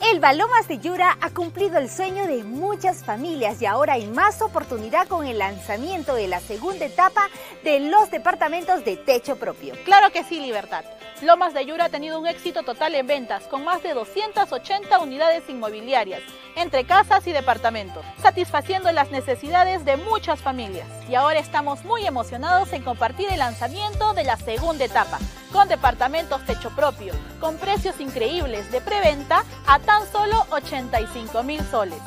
El Balomas de Yura ha cumplido el sueño de muchas familias y ahora hay más oportunidad con el lanzamiento de la segunda etapa de los departamentos de techo propio. Claro que sí, Libertad. Lomas de Yura ha tenido un éxito total en ventas, con más de 280 unidades inmobiliarias, entre casas y departamentos, satisfaciendo las necesidades de muchas familias. Y ahora estamos muy emocionados en compartir el lanzamiento de la segunda etapa, con departamentos techo propio, con precios increíbles de preventa a tan solo 85 mil soles,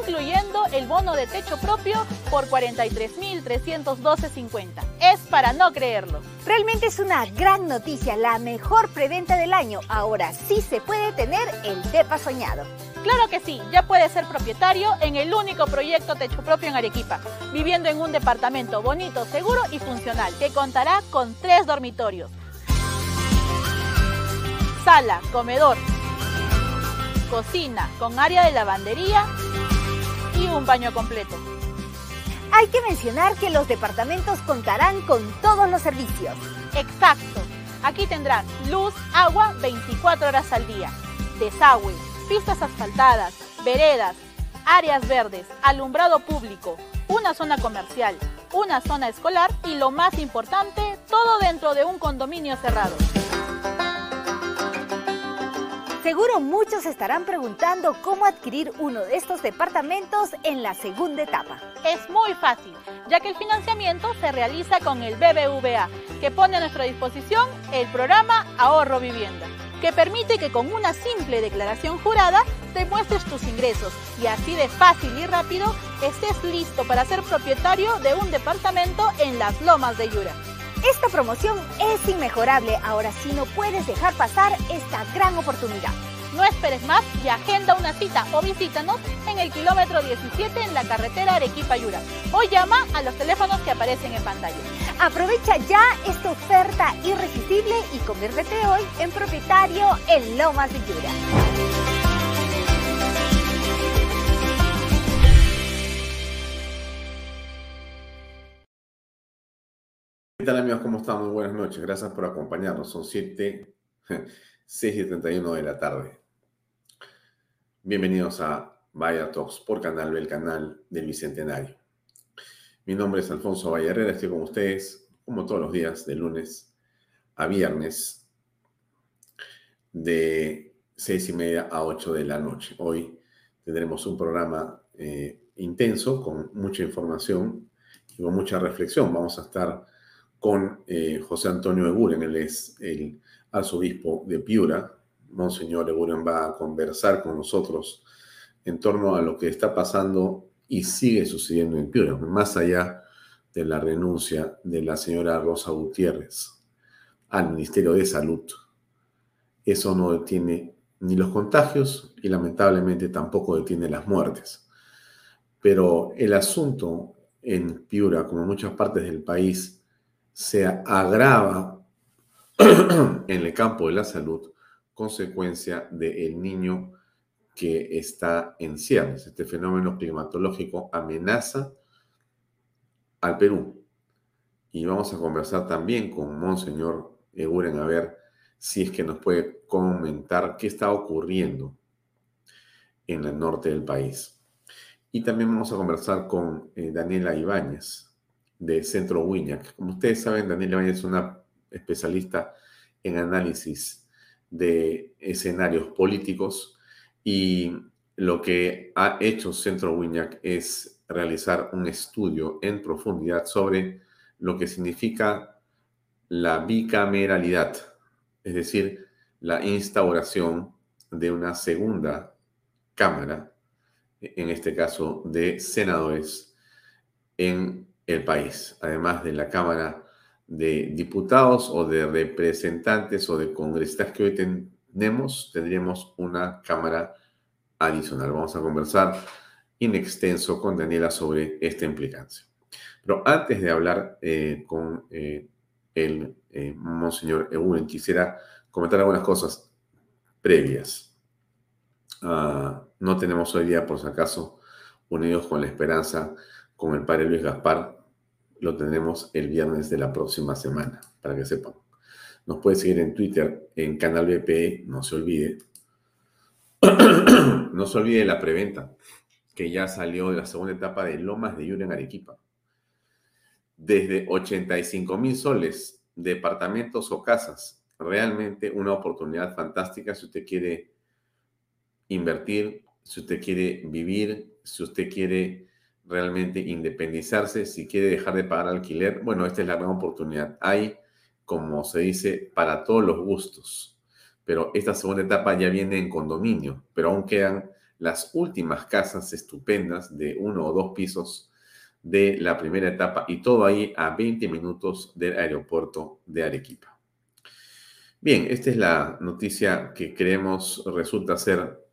incluyendo el bono de techo propio por 43.312.50. Es para no creerlo. Realmente es una gran noticia, la mejor preventa del año. Ahora sí se puede tener el DEPA soñado. Claro que sí, ya puede ser propietario en el único proyecto techo propio en Arequipa, viviendo en un departamento bonito, seguro y funcional, que contará con tres dormitorios, sala, comedor, cocina con área de lavandería y un baño completo. Hay que mencionar que los departamentos contarán con todos los servicios. Exacto. Aquí tendrán luz, agua 24 horas al día, desagüe, pistas asfaltadas, veredas, áreas verdes, alumbrado público, una zona comercial, una zona escolar y lo más importante, todo dentro de un condominio cerrado. Seguro muchos estarán preguntando cómo adquirir uno de estos departamentos en la segunda etapa. Es muy fácil, ya que el financiamiento se realiza con el BBVA, que pone a nuestra disposición el programa Ahorro Vivienda, que permite que con una simple declaración jurada demuestres tus ingresos y así de fácil y rápido estés listo para ser propietario de un departamento en las lomas de Yura. Esta promoción es inmejorable, ahora sí no puedes dejar pasar esta gran oportunidad. No esperes más y agenda una cita o visítanos en el kilómetro 17 en la carretera Arequipa-Yura o llama a los teléfonos que aparecen en pantalla. Aprovecha ya esta oferta irresistible y conviértete hoy en propietario en Lomas de Yura. ¿Qué tal amigos? ¿Cómo están? Muy buenas noches. Gracias por acompañarnos. Son 7, 6 y 31 de la tarde. Bienvenidos a Vaya Talks por Canal B, el canal del Bicentenario. Mi nombre es Alfonso Valle Herrera. Estoy con ustedes como todos los días, de lunes a viernes, de 6 y media a 8 de la noche. Hoy tendremos un programa eh, intenso con mucha información y con mucha reflexión. Vamos a estar con eh, José Antonio Eguren, él es el arzobispo de Piura. Monseñor Eguren va a conversar con nosotros en torno a lo que está pasando y sigue sucediendo en Piura, más allá de la renuncia de la señora Rosa Gutiérrez al Ministerio de Salud. Eso no detiene ni los contagios y lamentablemente tampoco detiene las muertes. Pero el asunto en Piura, como en muchas partes del país, se agrava en el campo de la salud consecuencia del niño que está en ciernes. Este fenómeno climatológico amenaza al Perú. Y vamos a conversar también con Monseñor Eguren a ver si es que nos puede comentar qué está ocurriendo en el norte del país. Y también vamos a conversar con eh, Daniela Ibáñez de Centro Wiñac. Como ustedes saben, Daniela Ibáñez es una especialista en análisis de escenarios políticos y lo que ha hecho Centro Wiñac es realizar un estudio en profundidad sobre lo que significa la bicameralidad, es decir, la instauración de una segunda Cámara, en este caso de senadores en el país, además de la Cámara de Diputados o de representantes o de congresistas que hoy tenemos, tendríamos una Cámara adicional. Vamos a conversar in extenso con Daniela sobre esta implicancia. Pero antes de hablar eh, con eh, el eh, Monseñor Eugen, quisiera comentar algunas cosas previas. Ah, no tenemos hoy día, por si acaso, Unidos con la Esperanza con el Padre Luis Gaspar. Lo tenemos el viernes de la próxima semana, para que sepan. Nos puede seguir en Twitter, en Canal BPE, no se olvide. no se olvide la preventa, que ya salió de la segunda etapa de Lomas de Yura en Arequipa. Desde 85 mil soles, departamentos o casas. Realmente una oportunidad fantástica si usted quiere invertir, si usted quiere vivir, si usted quiere realmente independizarse, si quiere dejar de pagar alquiler, bueno, esta es la gran oportunidad. Hay, como se dice, para todos los gustos. Pero esta segunda etapa ya viene en condominio, pero aún quedan las últimas casas estupendas de uno o dos pisos de la primera etapa y todo ahí a 20 minutos del aeropuerto de Arequipa. Bien, esta es la noticia que creemos resulta ser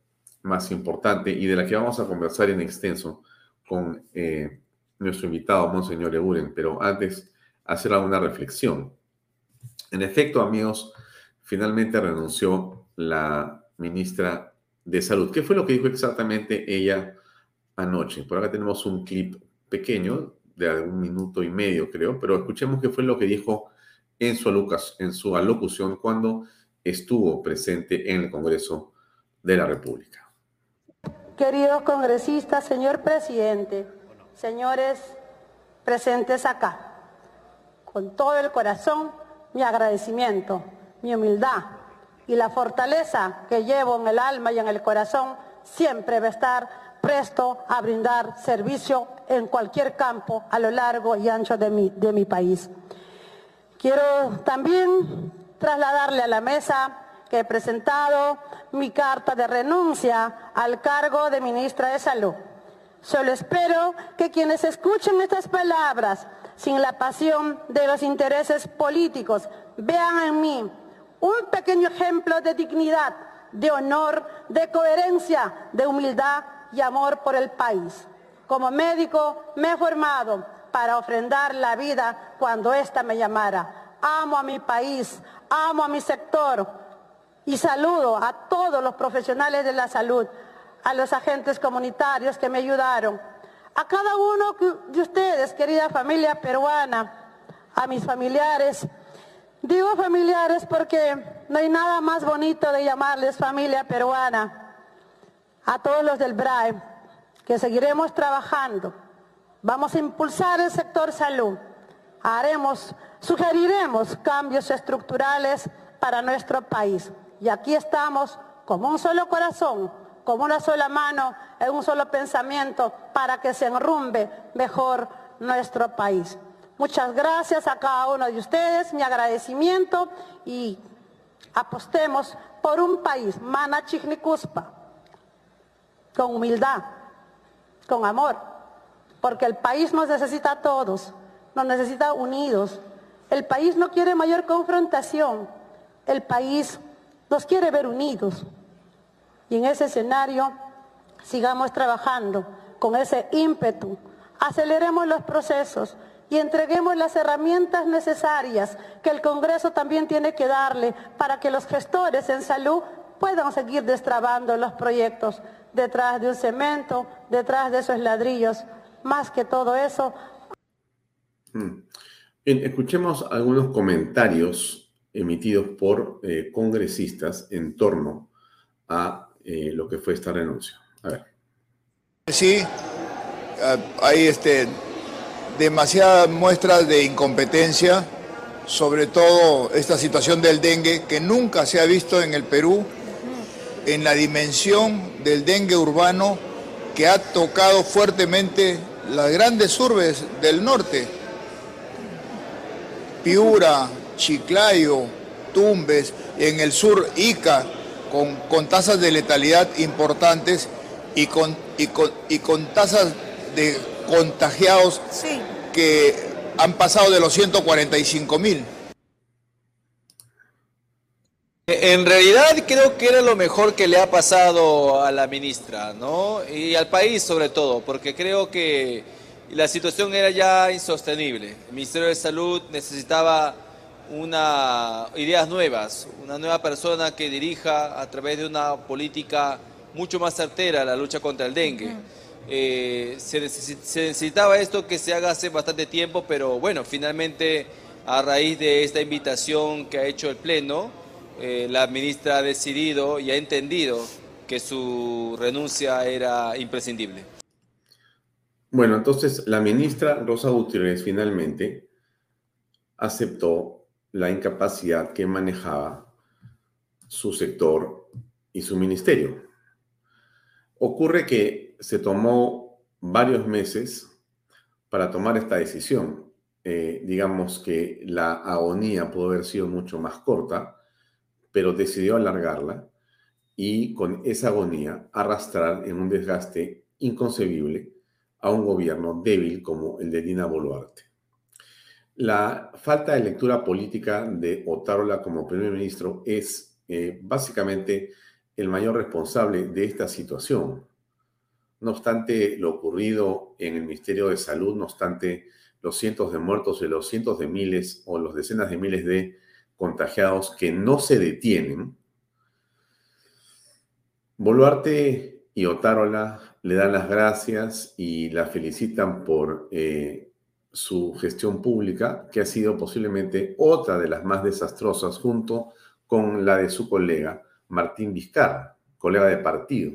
más importante y de la que vamos a conversar en extenso con eh, nuestro invitado, Monseñor Euren, pero antes hacer alguna reflexión. En efecto, amigos, finalmente renunció la ministra de Salud. ¿Qué fue lo que dijo exactamente ella anoche? Por acá tenemos un clip pequeño de un minuto y medio, creo, pero escuchemos qué fue lo que dijo en su, en su alocución cuando estuvo presente en el Congreso de la República. Queridos congresistas, señor presidente, señores presentes acá, con todo el corazón, mi agradecimiento, mi humildad y la fortaleza que llevo en el alma y en el corazón siempre va a estar presto a brindar servicio en cualquier campo a lo largo y ancho de mi, de mi país. Quiero también trasladarle a la mesa que he presentado mi carta de renuncia al cargo de ministra de Salud. Solo espero que quienes escuchen estas palabras sin la pasión de los intereses políticos vean en mí un pequeño ejemplo de dignidad, de honor, de coherencia, de humildad y amor por el país. Como médico me he formado para ofrendar la vida cuando ésta me llamara. Amo a mi país, amo a mi sector, y saludo a todos los profesionales de la salud, a los agentes comunitarios que me ayudaron, a cada uno de ustedes, querida familia peruana, a mis familiares. Digo familiares porque no hay nada más bonito de llamarles familia peruana. A todos los del BRAE, que seguiremos trabajando. Vamos a impulsar el sector salud. Haremos, sugeriremos cambios estructurales para nuestro país. Y aquí estamos como un solo corazón, como una sola mano, en un solo pensamiento, para que se enrumbe mejor nuestro país. Muchas gracias a cada uno de ustedes, mi agradecimiento y apostemos por un país, Mana Chignicuspa, con humildad, con amor, porque el país nos necesita a todos, nos necesita unidos. El país no quiere mayor confrontación, el país nos quiere ver unidos. Y en ese escenario sigamos trabajando con ese ímpetu, aceleremos los procesos y entreguemos las herramientas necesarias que el Congreso también tiene que darle para que los gestores en salud puedan seguir destrabando los proyectos detrás de un cemento, detrás de esos ladrillos. Más que todo eso. Mm. escuchemos algunos comentarios emitidos por eh, congresistas en torno a eh, lo que fue esta renuncia. A ver. Sí, ah, hay este, demasiadas muestras de incompetencia, sobre todo esta situación del dengue, que nunca se ha visto en el Perú, en la dimensión del dengue urbano que ha tocado fuertemente las grandes urbes del norte. Piura, Chiclayo, Tumbes, en el sur Ica, con, con tasas de letalidad importantes y con, y con, y con tasas de contagiados que han pasado de los 145 mil. En realidad creo que era lo mejor que le ha pasado a la ministra, ¿no? Y al país sobre todo, porque creo que la situación era ya insostenible. El Ministerio de Salud necesitaba una, ideas nuevas, una nueva persona que dirija a través de una política mucho más certera la lucha contra el dengue. Eh, se, necesitaba esto que se haga hace bastante tiempo, pero bueno, finalmente a raíz de esta invitación que ha hecho el Pleno, eh, la ministra ha decidido y ha entendido que su renuncia era imprescindible. Bueno, entonces la ministra Rosa Gutiérrez finalmente aceptó la incapacidad que manejaba su sector y su ministerio. Ocurre que se tomó varios meses para tomar esta decisión. Eh, digamos que la agonía pudo haber sido mucho más corta, pero decidió alargarla y con esa agonía arrastrar en un desgaste inconcebible a un gobierno débil como el de Dina Boluarte. La falta de lectura política de Otárola como primer ministro es eh, básicamente el mayor responsable de esta situación. No obstante lo ocurrido en el Ministerio de Salud, no obstante los cientos de muertos y los cientos de miles o los decenas de miles de contagiados que no se detienen, Boluarte y Otárola le dan las gracias y la felicitan por eh, su gestión pública, que ha sido posiblemente otra de las más desastrosas junto con la de su colega Martín Vizcarra, colega de partido.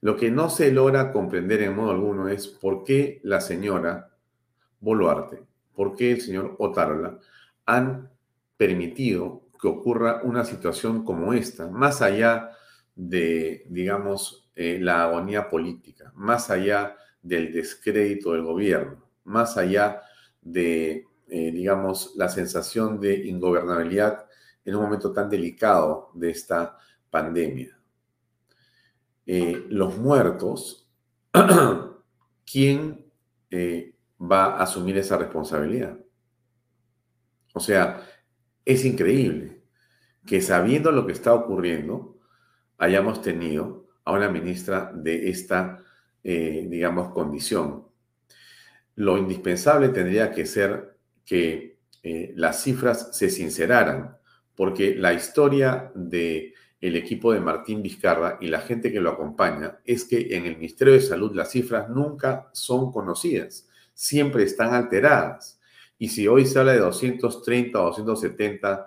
Lo que no se logra comprender en modo alguno es por qué la señora Boluarte, por qué el señor Otárola han permitido que ocurra una situación como esta, más allá de, digamos, eh, la agonía política, más allá del descrédito del gobierno, más allá de, eh, digamos, la sensación de ingobernabilidad en un momento tan delicado de esta pandemia. Eh, los muertos, ¿quién va a asumir esa responsabilidad? O sea, es increíble que sabiendo lo que está ocurriendo, hayamos tenido a una ministra de esta, eh, digamos, condición. Lo indispensable tendría que ser que eh, las cifras se sinceraran, porque la historia de el equipo de Martín Vizcarra y la gente que lo acompaña es que en el Ministerio de Salud las cifras nunca son conocidas, siempre están alteradas. Y si hoy se habla de 230 o 270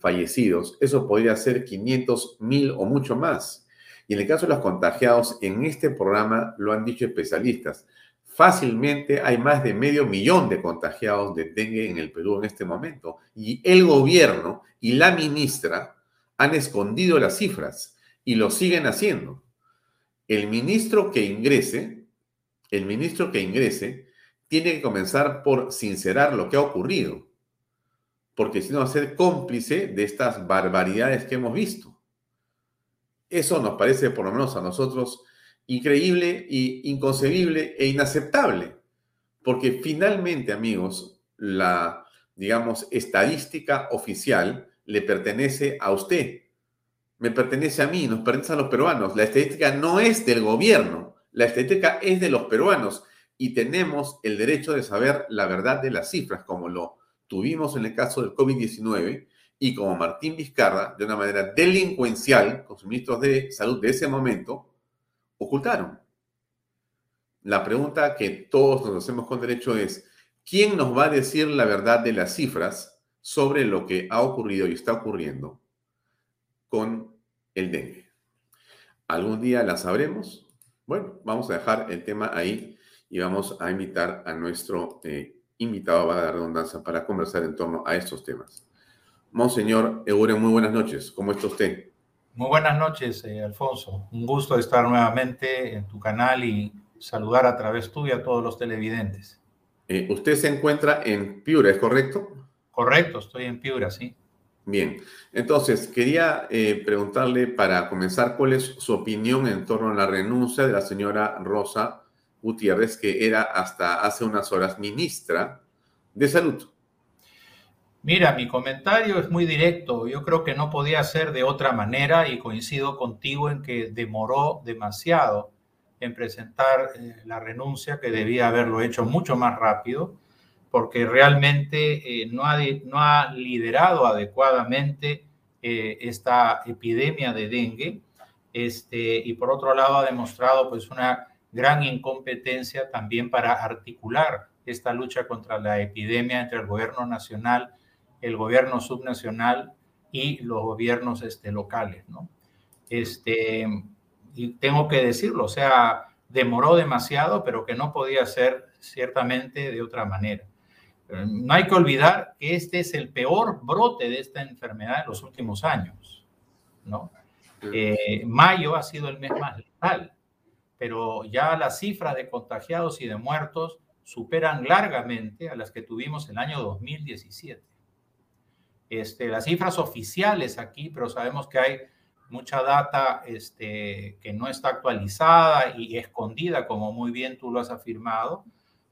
fallecidos, eso podría ser 500, 1000 o mucho más. Y en el caso de los contagiados, en este programa lo han dicho especialistas, fácilmente hay más de medio millón de contagiados de dengue en el Perú en este momento. Y el gobierno y la ministra han escondido las cifras y lo siguen haciendo. El ministro que ingrese, el ministro que ingrese, tiene que comenzar por sincerar lo que ha ocurrido, porque si no va a ser cómplice de estas barbaridades que hemos visto. Eso nos parece, por lo menos a nosotros, increíble y inconcebible e inaceptable, porque finalmente, amigos, la, digamos, estadística oficial le pertenece a usted, me pertenece a mí, nos pertenece a los peruanos. La estadística no es del gobierno, la estadística es de los peruanos. Y tenemos el derecho de saber la verdad de las cifras, como lo tuvimos en el caso del COVID-19 y como Martín Vizcarra, de una manera delincuencial, con sus ministros de salud de ese momento, ocultaron. La pregunta que todos nos hacemos con derecho es, ¿quién nos va a decir la verdad de las cifras sobre lo que ha ocurrido y está ocurriendo con el dengue? ¿Algún día la sabremos? Bueno, vamos a dejar el tema ahí y vamos a invitar a nuestro eh, invitado, a la redundancia, para conversar en torno a estos temas. Monseñor Eure, muy buenas noches. ¿Cómo está usted? Muy buenas noches, eh, Alfonso. Un gusto estar nuevamente en tu canal y saludar a través tuyo a todos los televidentes. Eh, usted se encuentra en Piura, ¿es correcto? Correcto, estoy en Piura, sí. Bien, entonces quería eh, preguntarle para comenzar cuál es su opinión en torno a la renuncia de la señora Rosa Gutiérrez, que era hasta hace unas horas ministra de Salud. Mira, mi comentario es muy directo. Yo creo que no podía ser de otra manera y coincido contigo en que demoró demasiado en presentar eh, la renuncia, que debía haberlo hecho mucho más rápido porque realmente eh, no, ha, no, ha, liderado adecuadamente eh, esta epidemia de dengue. Este, y por otro lado ha demostrado pues una gran incompetencia también para articular esta lucha contra la epidemia entre el gobierno nacional, el gobierno subnacional y los gobiernos este, locales, ¿no? Este, y tengo que decirlo, o sea, demoró demasiado, pero que no podía ser ciertamente de otra manera. No hay que olvidar que este es el peor brote de esta enfermedad en los últimos años, ¿no? Eh, mayo ha sido el mes más letal, pero ya las cifras de contagiados y de muertos superan largamente a las que tuvimos el año 2017. Este, las cifras oficiales aquí, pero sabemos que hay mucha data este, que no está actualizada y escondida, como muy bien tú lo has afirmado,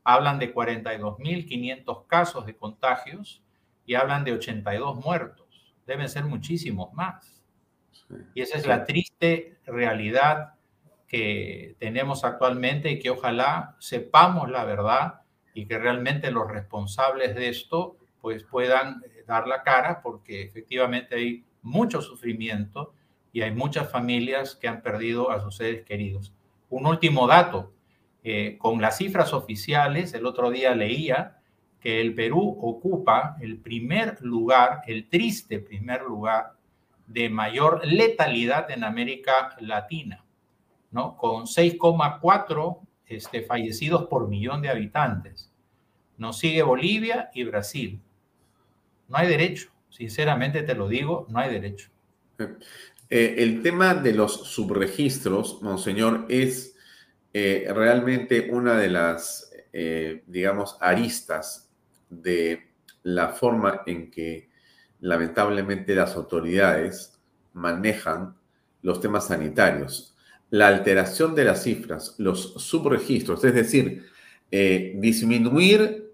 hablan de 42.500 casos de contagios y hablan de 82 muertos. Deben ser muchísimos más. Y esa es la triste realidad que tenemos actualmente y que ojalá sepamos la verdad y que realmente los responsables de esto pues puedan dar la cara porque efectivamente hay mucho sufrimiento y hay muchas familias que han perdido a sus seres queridos. Un último dato, eh, con las cifras oficiales, el otro día leía que el Perú ocupa el primer lugar, el triste primer lugar de mayor letalidad en América Latina, ¿no? Con 6,4 este, fallecidos por millón de habitantes. Nos sigue Bolivia y Brasil. No hay derecho, sinceramente te lo digo, no hay derecho. Eh, el tema de los subregistros, monseñor, es eh, realmente una de las, eh, digamos, aristas de la forma en que lamentablemente las autoridades manejan los temas sanitarios. La alteración de las cifras, los subregistros, es decir, eh, disminuir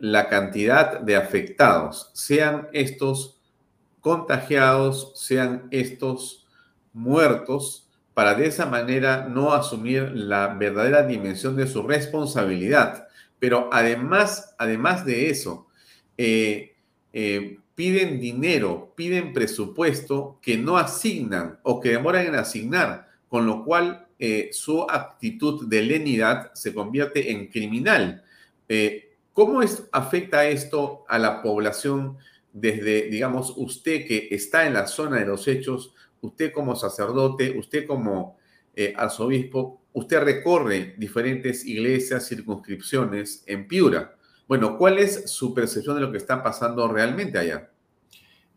la cantidad de afectados, sean estos contagiados, sean estos muertos, para de esa manera no asumir la verdadera dimensión de su responsabilidad. Pero además, además de eso, eh, eh, piden dinero, piden presupuesto que no asignan o que demoran en asignar, con lo cual eh, su actitud de lenidad se convierte en criminal. ¿Cómo afecta esto a la población desde, digamos, usted que está en la zona de los hechos? usted como sacerdote, usted como eh, arzobispo, usted recorre diferentes iglesias, circunscripciones en Piura. Bueno, ¿cuál es su percepción de lo que está pasando realmente allá?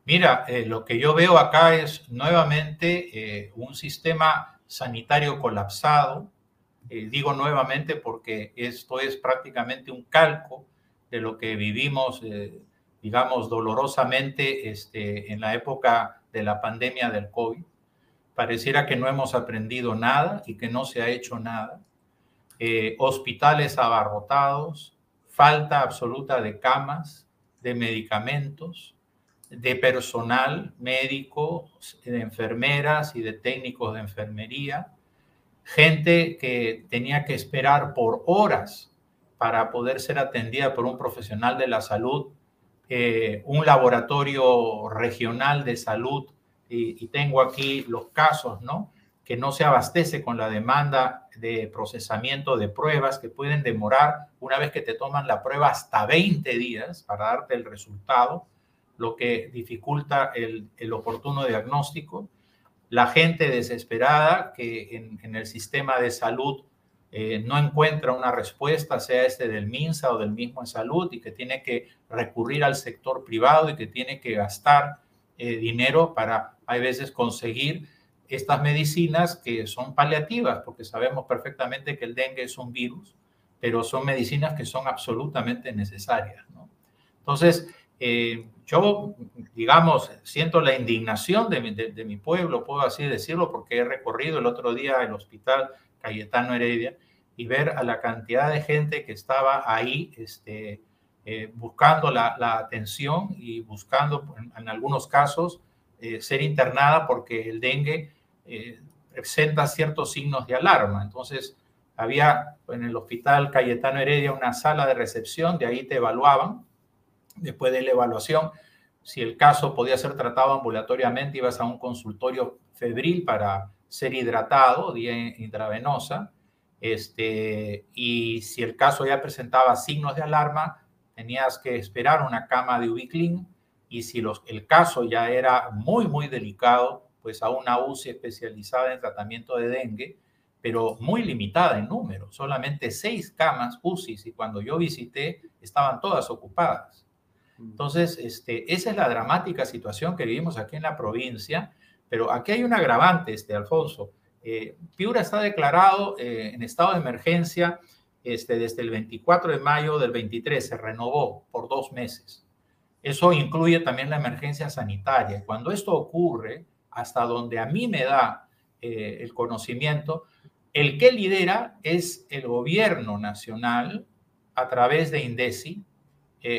Mira, eh, lo que yo veo acá es nuevamente eh, un sistema sanitario colapsado. digo nuevamente porque esto es prácticamente un calco de lo que vivimos, digamos, dolorosamente este, en la época de la pandemia del COVID. Pareciera que no hemos aprendido nada y que no se ha hecho nada. Eh, hospitales abarrotados, falta absoluta de camas, de medicamentos, de personal médico, de enfermeras y de técnicos de enfermería, gente que tenía que esperar por horas para poder ser atendida por un profesional de la salud eh, un laboratorio regional de salud, y, tengo aquí los casos, ¿no? Que no se abastece con la demanda de procesamiento de pruebas que pueden demorar, una vez que te toman la prueba, hasta 20 días para darte el resultado, lo que dificulta el, oportuno diagnóstico. La gente desesperada que en el sistema de salud eh, no encuentra una respuesta, sea este del MINSA o del mismo en salud, y que tiene que recurrir al sector privado y que tiene que gastar eh, dinero para, hay veces, conseguir estas medicinas que son paliativas, porque sabemos perfectamente que el dengue es un virus, pero son medicinas que son absolutamente necesarias. Entonces, eh, yo, digamos, siento la indignación de mi, de mi pueblo, puedo así decirlo, porque he recorrido el otro día el hospital Cayetano Heredia, y ver a la cantidad de gente que estaba ahí este, eh, buscando la, atención y buscando, en, algunos casos, eh, ser internada porque el dengue eh, presenta ciertos signos de alarma. Entonces, había en el hospital Cayetano Heredia una sala de recepción, de ahí te evaluaban. Después de la evaluación, si el caso podía ser tratado ambulatoriamente, ibas a un consultorio febril para ser hidratado, vía intravenosa, este, y si el caso ya presentaba signos de alarma, tenías que esperar una cama de Ubiclin, y si los, el caso ya era muy, muy delicado, pues a una UCI especializada en tratamiento de dengue, pero muy limitada en número, solamente seis camas UCI, y cuando yo visité estaban todas ocupadas. Mm. Entonces, este, esa es la dramática situación que vivimos aquí en la provincia pero aquí hay un agravante, este, Alfonso. Eh, Piura está declarado eh, en estado de emergencia este, desde el 24 de mayo del 23, se renovó por dos meses. Eso incluye también la emergencia sanitaria. Cuando esto ocurre, hasta donde a mí me da eh, el conocimiento, el que lidera es el gobierno nacional a través de INDECI,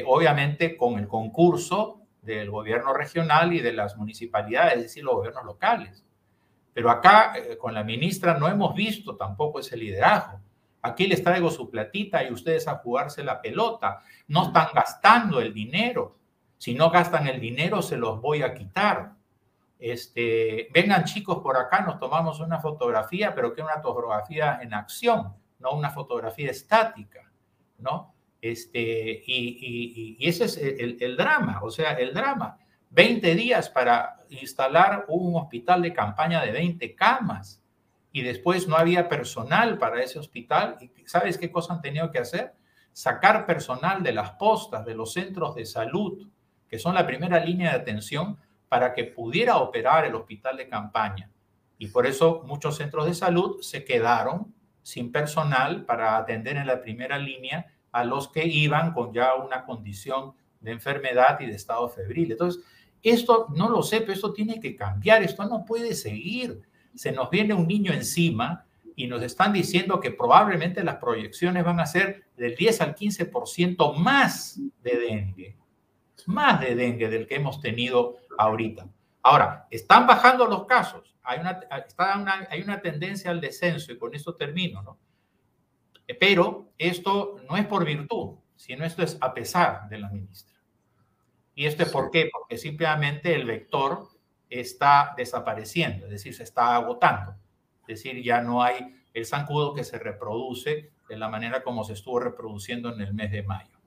obviamente con el concurso del gobierno regional y de las municipalidades, es decir, los gobiernos locales. Pero acá eh, con la ministra no hemos visto tampoco ese liderazgo. Aquí les traigo su platita y ustedes a jugarse la pelota. No están gastando el dinero. Si no gastan el dinero, se los voy a quitar. Este, vengan chicos por acá, nos tomamos una fotografía, pero que una fotografía en acción, no una fotografía estática, ¿no? Este, y, ese es el, drama, o sea, el drama. 20 días para instalar un hospital de campaña de 20 camas y después no había personal para ese hospital. ¿Y sabes qué cosa han tenido que hacer? Sacar personal de las postas, de los centros de salud, que son la primera línea de atención para que pudiera operar el hospital de campaña. Y por eso muchos centros de salud se quedaron sin personal para atender en la primera línea a los que iban con ya una condición de enfermedad y de estado febril. Entonces, esto no lo sé, pero esto tiene que cambiar, esto no puede seguir. Se nos viene un niño encima y nos están diciendo que probablemente las proyecciones van a ser del 10 al 15% más de dengue, más de dengue del que hemos tenido ahorita. Ahora, están bajando los casos, hay una, está una, hay una tendencia al descenso y con esto termino, ¿no? Pero esto no es por virtud, sino esto es a pesar de la ministra. ¿Y esto es por qué? Porque simplemente el vector está desapareciendo, es decir, se está agotando. Es decir, ya no hay el zancudo que se reproduce de la manera como se estuvo reproduciendo en el mes de mayo.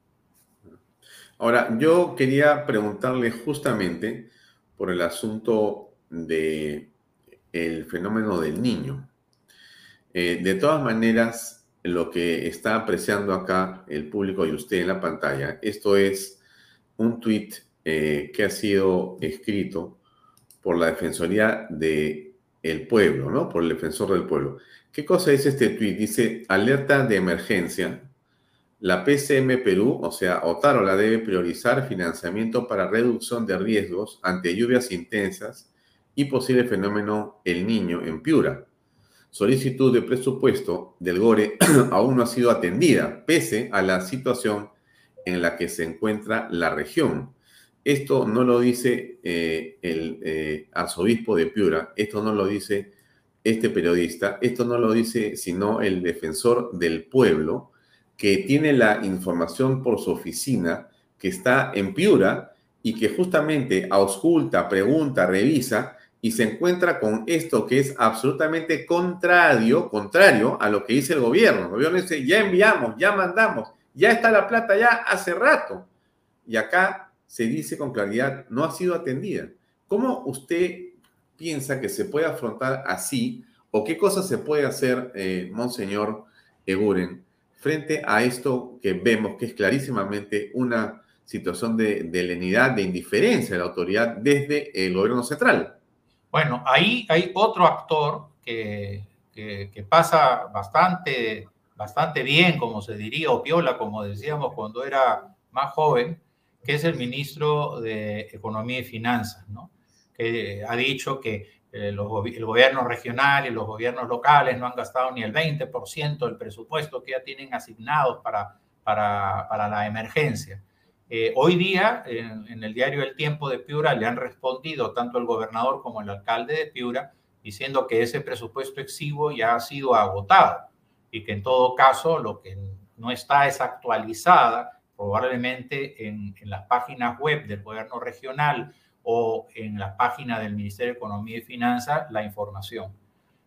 Ahora, yo quería preguntarle justamente por el asunto de el fenómeno del niño. Eh, de todas maneras, lo que está apreciando acá el público y usted en la pantalla. Esto es un tweet eh, que ha sido escrito por la Defensoría del el Pueblo, ¿no? Por el Defensor del Pueblo. ¿Qué cosa dice este tweet? Dice, alerta de emergencia. La PCM Perú, o sea, Otarola, debe priorizar financiamiento para reducción de riesgos ante lluvias intensas y posible fenómeno El Niño en Piura solicitud de presupuesto del GORE aún no ha sido atendida, pese a la situación en la que se encuentra la región. Esto no lo dice eh, el eh, arzobispo de Piura, esto no lo dice este periodista, esto no lo dice sino el defensor del pueblo, que tiene la información por su oficina, que está en Piura y que justamente ausculta, pregunta, revisa y se encuentra con esto que es absolutamente contrario, contrario a lo que dice el gobierno. El gobierno dice, ya enviamos, ya mandamos, ya está la plata ya hace rato. Y acá se dice con claridad, no ha sido atendida. ¿Cómo usted piensa que se puede afrontar así o qué cosas se puede hacer, eh, Monseñor Eguren, frente a esto que vemos que es clarísimamente una situación de, de lenidad, de indiferencia de la autoridad desde el gobierno central? Bueno, ahí hay otro actor que, pasa bastante, bastante bien, como se diría, o piola, como decíamos cuando era más joven, que es el ministro de Economía y Finanzas, ¿no? que ha dicho que eh, el gobierno regional y los gobiernos locales no han gastado ni el 20% del presupuesto que ya tienen asignados para la emergencia. Eh, hoy día, en, el diario El Tiempo de Piura, le han respondido tanto el gobernador como el alcalde de Piura diciendo que ese presupuesto exiguo ya ha sido agotado y que en todo caso lo que no está es actualizada probablemente en, en las páginas web del gobierno regional o en la página del Ministerio de Economía y Finanzas la información.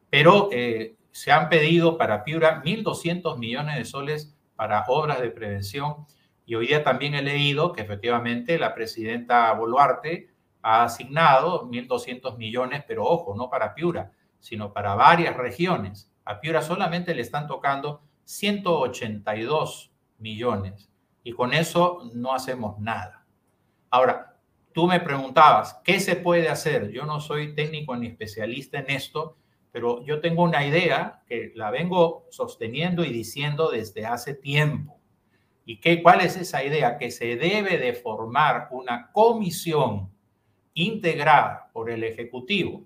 Pero eh, se han pedido para Piura 1.200 millones de soles para obras de prevención y hoy día también he leído que efectivamente la presidenta Boluarte ha asignado 1.200 millones, pero ojo, no para Piura, sino para varias regiones. A Piura solamente le están tocando 182 millones y con eso no hacemos nada. Ahora, Tú me preguntabas, ¿qué se puede hacer? Yo no soy técnico ni especialista en esto, pero yo tengo una idea que la vengo sosteniendo y diciendo desde hace tiempo. ¿Y qué, cuál es esa idea? Que se debe de formar una comisión integrada por el Ejecutivo,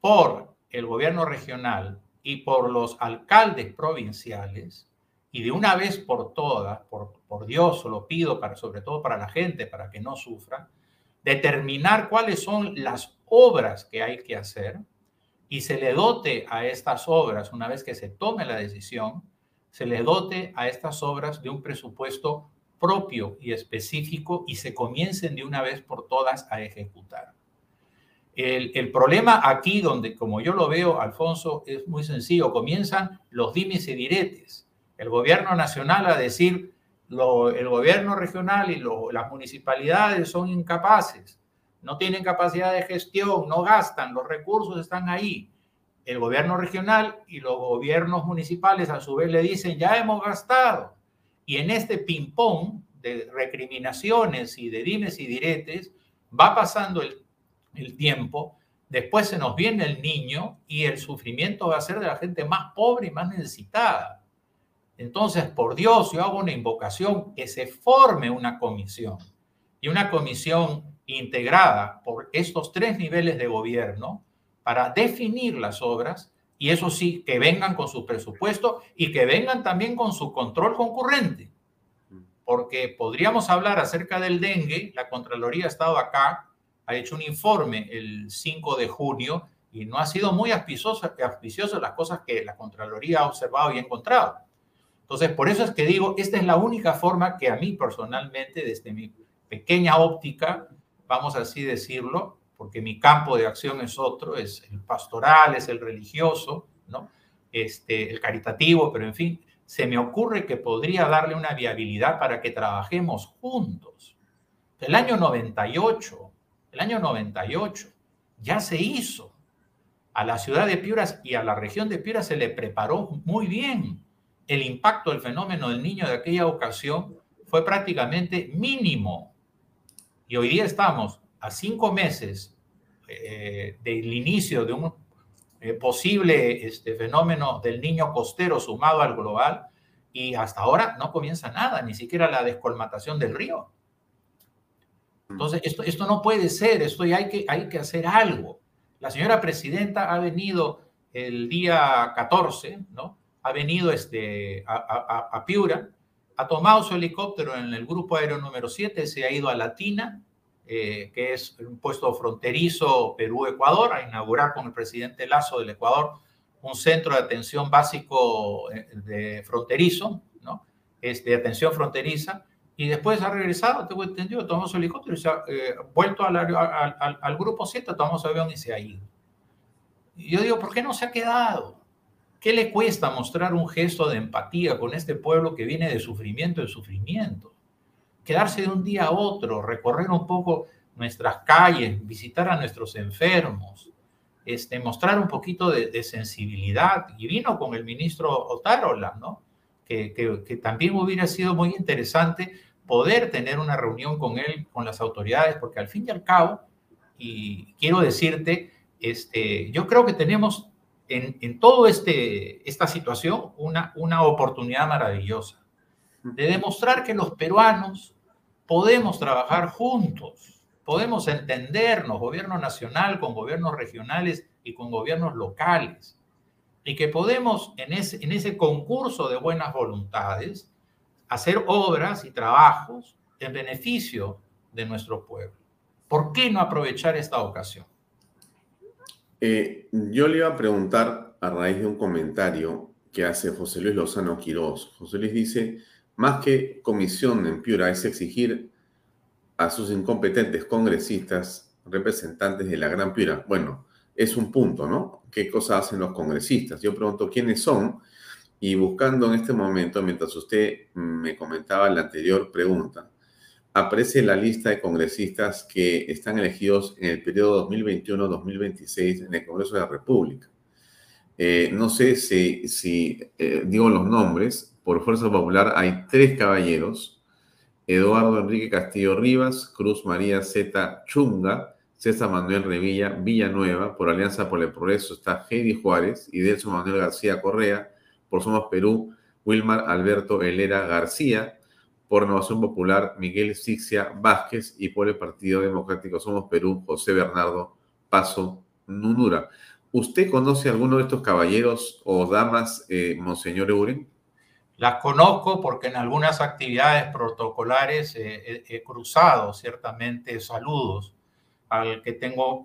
por el gobierno regional y por los alcaldes provinciales y de una vez por todas, por, por Dios, lo pido para, sobre todo para la gente, para que no sufra, determinar cuáles son las obras que hay que hacer y se le dote a estas obras, una vez que se tome la decisión, se le dote a estas obras de un presupuesto propio y específico y se comiencen de una vez por todas a ejecutar. El, problema aquí, donde como yo lo veo, Alfonso, es muy sencillo. Comienzan los dimes y diretes el gobierno nacional a decir lo, el gobierno regional y las municipalidades son incapaces, no tienen capacidad de gestión, no gastan, los recursos están ahí. El gobierno regional y los gobiernos municipales a su vez le dicen, ya hemos gastado. Y en este ping-pong de recriminaciones y de dimes y diretes, va pasando el, el tiempo, después se nos viene el niño y el sufrimiento va a ser de la gente más pobre y más necesitada. Entonces, por Dios, yo hago una invocación que se forme una comisión y una comisión integrada por estos tres niveles de gobierno para definir las obras y eso sí, que vengan con su presupuesto y que vengan también con su control concurrente. Porque podríamos hablar acerca del dengue, la Contraloría ha estado acá, ha hecho un informe el 5 de junio y no ha sido muy auspicioso, auspicioso las cosas que la Contraloría ha observado y encontrado. Entonces, por eso es que digo, esta es la única forma que a mí personalmente, desde mi pequeña óptica, vamos así decirlo, porque mi campo de acción es otro, es el pastoral, es el religioso, ¿no? Este, el caritativo, pero en fin, se me ocurre que podría darle una viabilidad para que trabajemos juntos. El año 98, el año 98, ya se hizo. A la ciudad de Piura y a la región de Piura se le preparó muy bien el impacto del fenómeno del niño de aquella ocasión fue prácticamente mínimo. Y hoy día estamos a cinco meses eh, del inicio de un eh, posible este, fenómeno del niño costero sumado al global y hasta ahora no comienza nada, ni siquiera la descolmatación del río. Entonces, esto, esto no puede ser, esto ya hay que, hay que hacer algo. La señora presidenta ha venido el día 14, ¿no? ha venido este, a, Piura, ha tomado su helicóptero en el grupo aéreo número 7, se ha ido a Latina, eh, que es un puesto fronterizo Perú-Ecuador, a inaugurar con el presidente Lazo del Ecuador un centro de atención básico eh, de fronterizo, ¿no? Es de atención fronteriza, y después ha regresado, tengo entendido, su helicóptero y se ha eh, vuelto al, al, al, grupo 7, tomamos avión y se ha ido. Y yo digo, ¿por qué no se ha quedado? ¿Qué le cuesta mostrar un gesto de empatía con este pueblo que viene de sufrimiento en sufrimiento? Quedarse de un día a otro, recorrer un poco nuestras calles, visitar a nuestros enfermos, este, mostrar un poquito de, sensibilidad. Y vino con el ministro Otárola, ¿no? Que, que, también hubiera sido muy interesante poder tener una reunión con él, con las autoridades, porque al fin y al cabo, y quiero decirte, este, yo creo que tenemos en, en toda este, esta situación una, una oportunidad maravillosa de demostrar que los peruanos podemos trabajar juntos podemos entendernos, gobierno nacional con gobiernos regionales y con gobiernos locales, y que podemos en ese, en ese concurso de buenas voluntades hacer obras y trabajos en beneficio de nuestro pueblo. ¿Por qué no aprovechar esta ocasión? Eh, yo le iba a preguntar a raíz de un comentario que hace José Luis Lozano Quirós. José Luis dice, más que comisión en Piura es exigir a sus incompetentes congresistas, representantes de la Gran Piura. Bueno, es un punto, ¿no? ¿Qué cosas hacen los congresistas? Yo pregunto quiénes son y buscando en este momento, mientras usted me comentaba la anterior pregunta, aparece la lista de congresistas que están elegidos en el periodo 2021-2026 en el Congreso de la República. Eh, no sé si, eh, digo los nombres, por Fuerza Popular hay tres caballeros Eduardo Enrique Castillo Rivas, Cruz María Z. Chunga, César Manuel Revilla Villanueva, por Alianza por el Progreso está Heidi Juárez y Delso Manuel García Correa, por Somos Perú, Wilmar Alberto Helera García, por Renovación Popular, Miguel Sixia Vázquez y por el Partido Democrático Somos Perú, José Bernardo Paso Nunura. ¿Usted conoce a alguno de estos caballeros o damas, eh, Monseñor Euren? Las conozco porque en algunas actividades protocolares he cruzado ciertamente saludos al que tengo,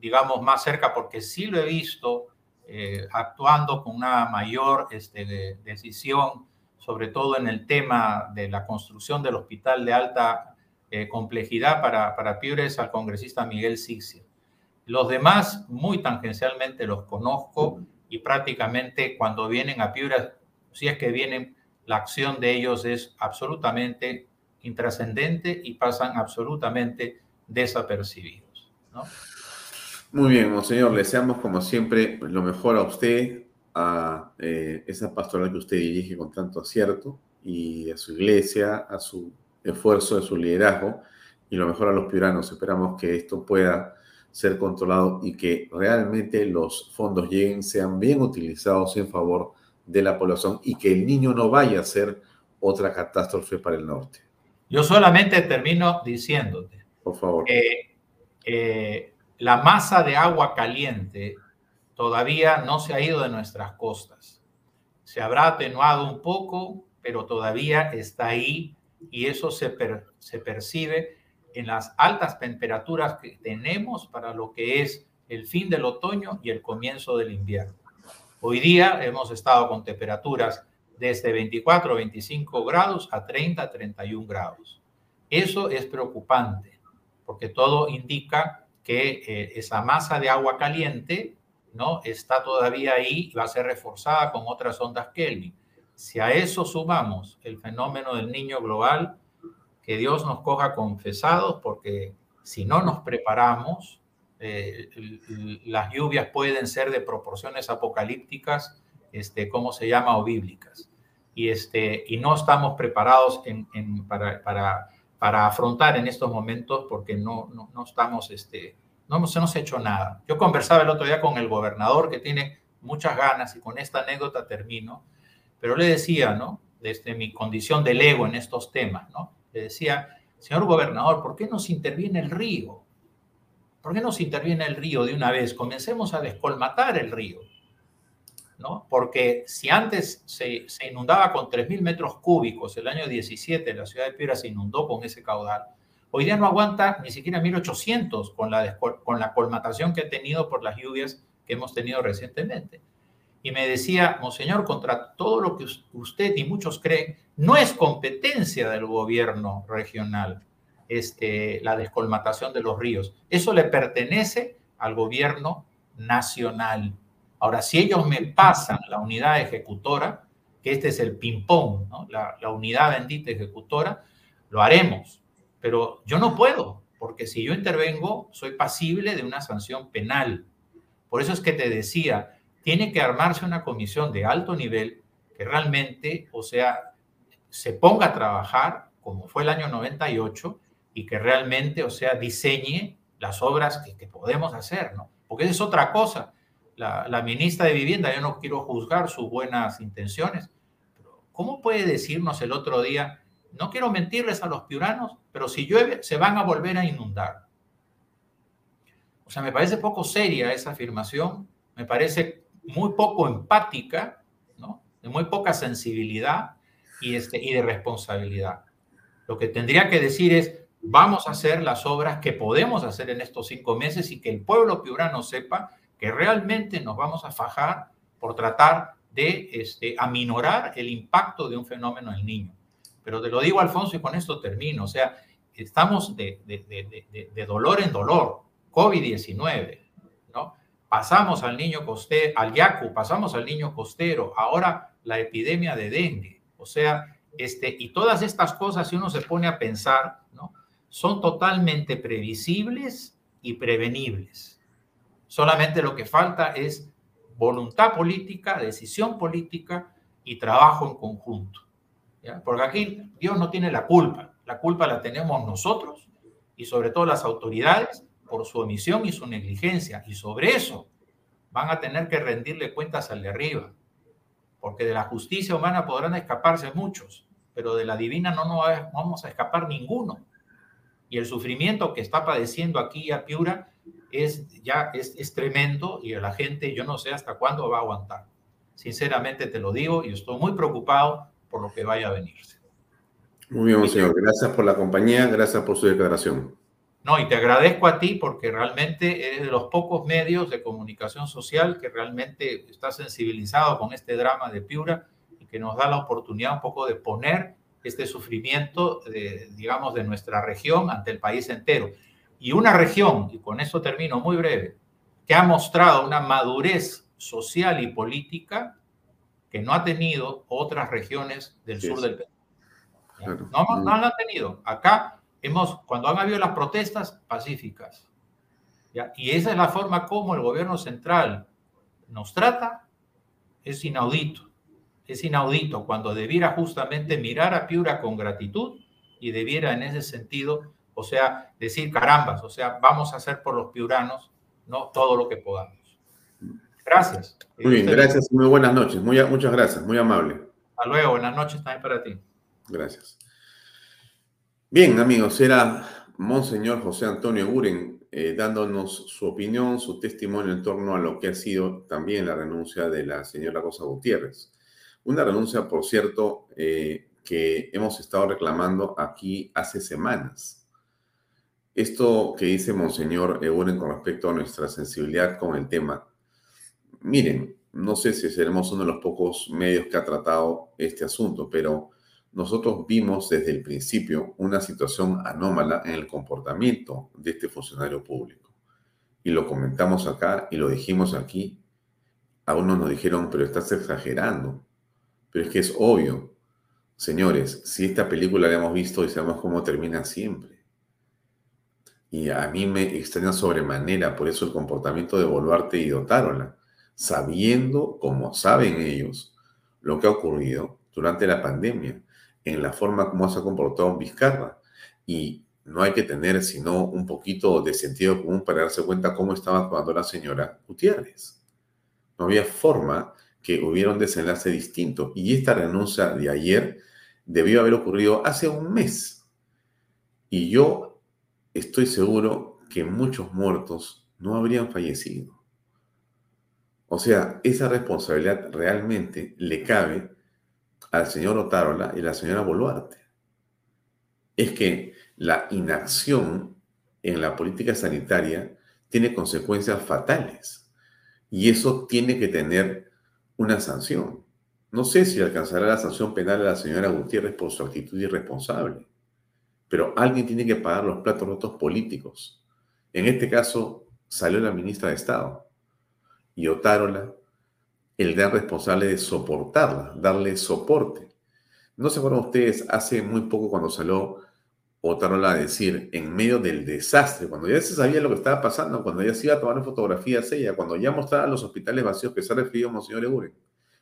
digamos, más cerca, porque sí lo he visto eh, actuando con una mayor este, decisión, sobre todo en el tema de la construcción del hospital de alta eh, complejidad para, para al congresista Miguel Sixia. Los demás, muy tangencialmente los conozco y prácticamente cuando vienen a Piures si es que vienen, la acción de ellos es absolutamente intrascendente y pasan absolutamente desapercibidos. Muy bien, monseñor, le deseamos como siempre lo mejor a usted, a eh, esa pastoral que usted dirige con tanto acierto y a su iglesia, a su esfuerzo, a su liderazgo y lo mejor a los piuranos. Esperamos que esto pueda ser controlado y que realmente los fondos lleguen, sean bien utilizados en favor de la población y que el niño no vaya a ser otra catástrofe para el norte. Yo solamente termino diciéndote, por favor, que eh, la masa de agua caliente todavía no se ha ido de nuestras costas. Se habrá atenuado un poco, pero todavía está ahí y eso se, se percibe en las altas temperaturas que tenemos para lo que es el fin del otoño y el comienzo del invierno. Hoy día hemos estado con temperaturas desde 24 25 grados a 30 31 grados. Eso es preocupante porque todo indica que eh, esa masa de agua caliente no está todavía ahí y va a ser reforzada con otras ondas Kelvin. Si a eso sumamos el fenómeno del niño global, que Dios nos coja confesados, porque si no nos preparamos, eh, las lluvias pueden ser de proporciones apocalípticas, este, ¿cómo se llama? O bíblicas. Y, este, y no estamos preparados para, para, para, afrontar en estos momentos porque no, no, no estamos, este, no se nos ha hecho nada. Yo conversaba el otro día con el gobernador que tiene muchas ganas y con esta anécdota termino, pero le decía, ¿no? Desde mi condición de ego en estos temas, ¿no? Le decía, señor gobernador, ¿por qué no se interviene el río? ¿Por qué no se interviene el río de una vez? Comencemos a descolmatar el río. ¿no? Porque si antes se, inundaba con 3.000 metros cúbicos, el año 17 la ciudad de Piedra se inundó con ese caudal, hoy día no aguanta ni siquiera 1.800 con la, con la colmatación que ha tenido por las lluvias que hemos tenido recientemente. Y me decía, Monseñor, contra todo lo que usted y muchos creen, no es competencia del gobierno regional este, la descolmatación de los ríos. Eso le pertenece al gobierno nacional. Ahora, si ellos me pasan la unidad ejecutora, que este es el ping-pong, la, la unidad bendita ejecutora, lo haremos. Pero yo no puedo, porque si yo intervengo, soy pasible de una sanción penal. Por eso es que te decía, tiene que armarse una comisión de alto nivel que realmente, o sea, se ponga a trabajar, como fue el año 98, y que realmente, o sea, diseñe las obras que, podemos hacer, ¿no? Porque esa es otra cosa. La, la, ministra de Vivienda, yo no quiero juzgar sus buenas intenciones, pero ¿cómo puede decirnos el otro día, no quiero mentirles a los piuranos, pero si llueve se van a volver a inundar? O sea, me parece poco seria esa afirmación, me parece muy poco empática. De muy poca sensibilidad y, este, de responsabilidad. Lo que tendría que decir es, vamos a hacer las obras que podemos hacer en estos cinco meses y que el pueblo piurano sepa que realmente nos vamos a fajar por tratar de este, aminorar el impacto de un fenómeno en el niño. Pero te lo digo, Alfonso, y con esto termino. O sea, estamos de, dolor en dolor. COVID-19, ¿no? Pasamos al niño costero, al yacu, pasamos al niño costero, ahora la epidemia de dengue. O sea, este, y todas estas cosas, si uno se pone a pensar, ¿no? son totalmente previsibles y prevenibles. Solamente lo que falta es voluntad política, decisión política y trabajo en conjunto. Porque aquí Dios no tiene la culpa, la culpa la tenemos nosotros y sobre todo las autoridades por su omisión y su negligencia. Y sobre eso van a tener que rendirle cuentas al de arriba, porque de la justicia humana podrán escaparse muchos, pero de la divina no nos vamos a escapar ninguno y el sufrimiento que está padeciendo aquí a Piura es ya es, es tremendo y la gente yo no sé hasta cuándo va a aguantar. Sinceramente te lo digo y estoy muy preocupado por lo que vaya a venirse. Muy bien, señor. Gracias por la compañía, gracias por su declaración. No, y te agradezco a ti porque realmente eres de los pocos medios de comunicación social que realmente está sensibilizado con este drama de Piura y que nos da la oportunidad un poco de poner este sufrimiento, de, digamos, de nuestra región ante el país entero. Y una región, y con eso termino muy breve, que ha mostrado una madurez social y política que no ha tenido otras regiones del sur del Perú. No, no, no, lo han tenido. Acá hemos, cuando han habido las protestas pacíficas, ¿ya? y esa es la forma como el gobierno central nos trata, es inaudito es inaudito cuando debiera justamente mirar a Piura con gratitud y debiera en ese sentido, o sea, decir carambas, o sea, vamos a hacer por los piuranos no todo lo que podamos. Gracias. Muy bien, gracias muy buenas noches. Muy, muchas gracias, muy amable. Hasta luego, buenas noches también para ti. Gracias. Bien, amigos, era Monseñor José Antonio Guren eh, dándonos su opinión, su testimonio en torno a lo que ha sido también la renuncia de la señora Rosa Gutiérrez. Una renuncia, por cierto, eh, que hemos estado reclamando aquí hace semanas. Esto que dice Monseñor Euren con respecto a nuestra sensibilidad con el tema. Miren, no sé si seremos uno de los pocos medios que ha tratado este asunto, pero nosotros vimos desde el principio una situación anómala en el comportamiento de este funcionario público. Y lo comentamos acá y lo dijimos aquí. A unos nos dijeron, pero estás exagerando. Pero es que es obvio, señores, si esta película la hemos visto y sabemos cómo termina siempre. Y a mí me extraña sobremanera por eso el comportamiento de Boluarte y Otárola, sabiendo, como saben ellos, lo que ha ocurrido durante la pandemia, en la forma como se ha comportado Vizcarra. Y no hay que tener sino un poquito de sentido común para darse cuenta cómo estaba actuando la señora Gutiérrez. No había forma que hubiera un desenlace distinto. Y esta renuncia de ayer debió haber ocurrido hace un mes. Y yo estoy seguro que muchos muertos no habrían fallecido. O sea, esa responsabilidad realmente le cabe al señor Otárola y la señora Boluarte. Es que la inacción en la política sanitaria tiene consecuencias fatales. Y eso tiene que tener una sanción. No sé si alcanzará la sanción penal a la señora Gutiérrez por su actitud irresponsable, pero alguien tiene que pagar los platos rotos políticos. En este caso, salió la ministra de Estado y Otárola, el gran responsable de soportarla, darle soporte. ¿No se acuerdan ustedes hace muy poco cuando salió Otárola a decir, en medio del desastre, cuando ya se sabía lo que estaba pasando, cuando ya se iba a tomar fotografías ella, cuando ya mostraba los hospitales vacíos que se ha referido Monseñor Eguren,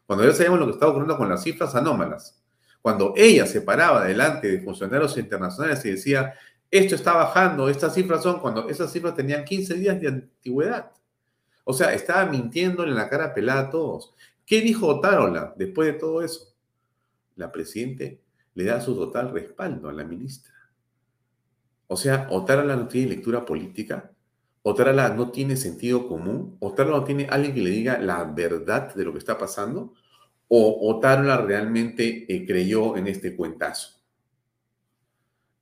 cuando ya sabíamos lo que estaba ocurriendo con las cifras anómalas, cuando ella se paraba delante de funcionarios internacionales y decía, esto está bajando, estas cifras son cuando esas cifras tenían 15 días de antigüedad. O sea, estaba mintiendo en la cara pelada a todos. ¿Qué dijo Otárola después de todo eso? La presidente le da su total respaldo a la ministra. O sea, Otárola no tiene lectura política, Otárola no tiene sentido común, Otárola no tiene alguien que le diga la verdad de lo que está pasando, o Otárola realmente eh, creyó en este cuentazo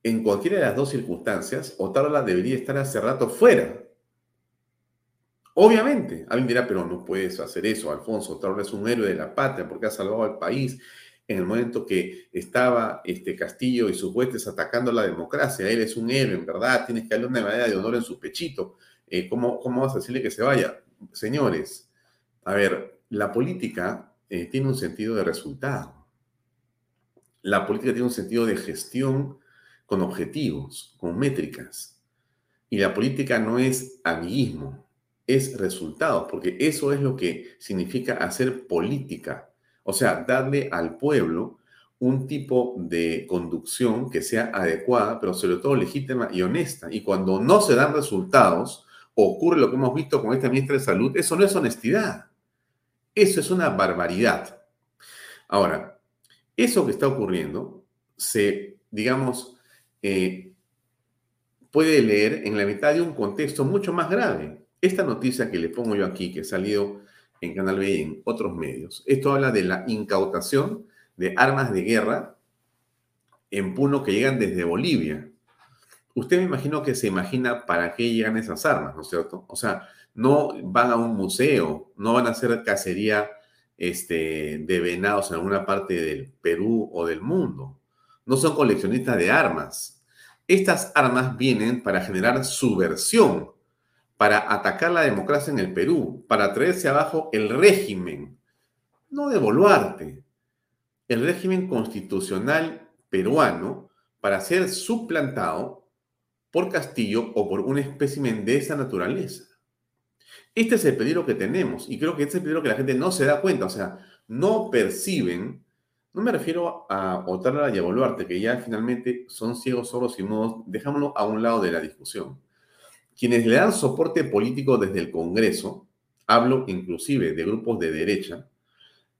en cualquiera de las dos circunstancias, Otárola debería estar hace rato fuera. Obviamente, alguien dirá, pero no puedes hacer eso, Alfonso. Otárola es un héroe de la patria porque ha salvado al país en el momento que estaba este Castillo y sus huestes atacando la democracia. Él es un héroe, en verdad, tienes que darle una medalla de honor en su pechito. Eh, ¿cómo, ¿Cómo vas a decirle que se vaya? Señores, a ver, la política eh, tiene un sentido de resultado. La política tiene un sentido de gestión con objetivos, con métricas. Y la política no es amiguismo, es resultados, porque eso es lo que significa hacer política. O sea, darle al pueblo un tipo de conducción que sea adecuada, pero sobre todo legítima y honesta. Y cuando no se dan resultados, ocurre lo que hemos visto con esta ministra de Salud, eso no es honestidad. Eso es una barbaridad. Ahora, eso que está ocurriendo se, digamos, eh, puede leer en la mitad de un contexto mucho más grave. Esta noticia que le pongo yo aquí, que ha salido en Canal B y en otros medios, esto habla de la incautación de armas de guerra en Puno que llegan desde Bolivia. Usted me imagino que se imagina para qué llegan esas armas, ¿no es cierto? O sea, no van a un museo, no van a hacer cacería este, de venados en alguna parte del Perú o del mundo no son coleccionistas de armas. Estas armas vienen para generar subversión, para atacar la democracia en el Perú, para traerse abajo el régimen, no de Boluarte, el régimen constitucional peruano para ser suplantado por Castillo o por un espécimen de esa naturaleza. Este es el peligro que tenemos y creo que este es el peligro que la gente no se da cuenta, o sea, no perciben no me refiero a Otárola y a Boluarte, que ya finalmente son ciegos, sordos y mudos. Dejámoslo a un lado de la discusión. Quienes le dan soporte político desde el Congreso, hablo inclusive de grupos de derecha,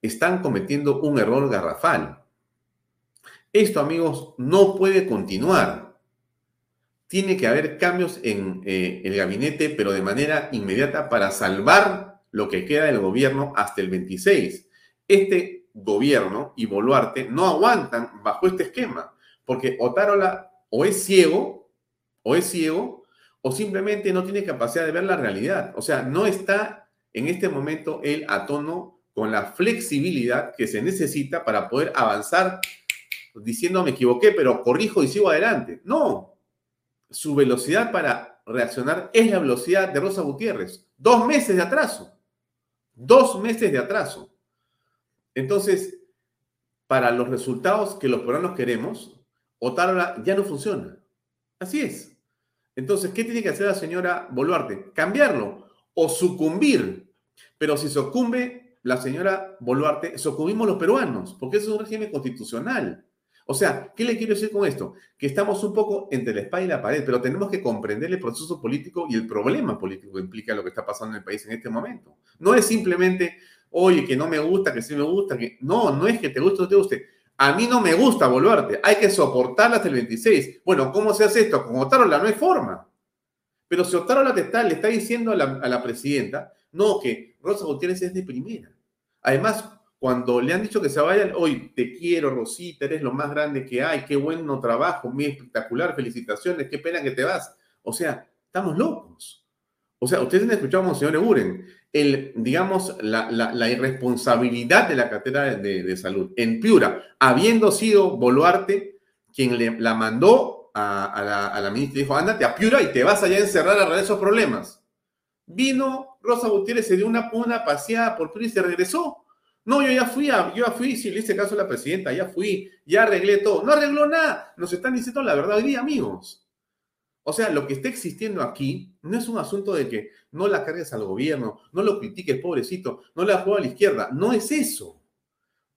están cometiendo un error garrafal. Esto, amigos, no puede continuar. Tiene que haber cambios en eh, el gabinete, pero de manera inmediata para salvar lo que queda del gobierno hasta el 26. Este gobierno y Boluarte no aguantan bajo este esquema, porque Otárola o es ciego, o es ciego, o simplemente no tiene capacidad de ver la realidad. O sea, no está en este momento él a tono con la flexibilidad que se necesita para poder avanzar diciendo me equivoqué, pero corrijo y sigo adelante. No, su velocidad para reaccionar es la velocidad de Rosa Gutiérrez. Dos meses de atraso. Dos meses de atraso. Entonces, para los resultados que los peruanos queremos, Otárola ya no funciona. Así es. Entonces, ¿qué tiene que hacer la señora Boluarte? Cambiarlo o sucumbir. Pero si sucumbe la señora Boluarte, sucumbimos los peruanos, porque eso es un régimen constitucional. O sea, ¿qué le quiero decir con esto? Que estamos un poco entre la espada y la pared, pero tenemos que comprender el proceso político y el problema político que implica lo que está pasando en el país en este momento. No es simplemente, oye, que no me gusta, que sí me gusta, que no, no es que te guste o no te guste. A mí no me gusta volverte, hay que soportarla hasta el 26. Bueno, ¿cómo se hace esto? Con Otárola no hay forma. Pero si Otárola está, le está diciendo a la, a la presidenta, no, que Rosa Gutiérrez es de primera. Además, cuando le han dicho que se vayan, hoy te quiero, Rosita, eres lo más grande que hay, qué bueno trabajo, muy espectacular, felicitaciones, qué pena que te vas. O sea, estamos locos. O sea, ustedes han escuchado a Monseñor Eguren, el, digamos, la, irresponsabilidad de la cartera de, salud en Piura, habiendo sido Boluarte quien le, la mandó a, la, ministra y dijo, ándate a Piura y te vas allá a encerrar a arreglar esos problemas. Vino Rosa Gutiérrez, se dio una, una paseada por Piura y se regresó. No, yo ya fui, yo ya fui, si le hice caso a la presidenta, ya fui, ya arreglé todo. No arregló nada. Nos están diciendo la verdad hoy día, amigos. O sea, lo que está existiendo aquí no es un asunto de que no la cargues al gobierno, no lo critiques, pobrecito, no le juego a la izquierda. No es eso.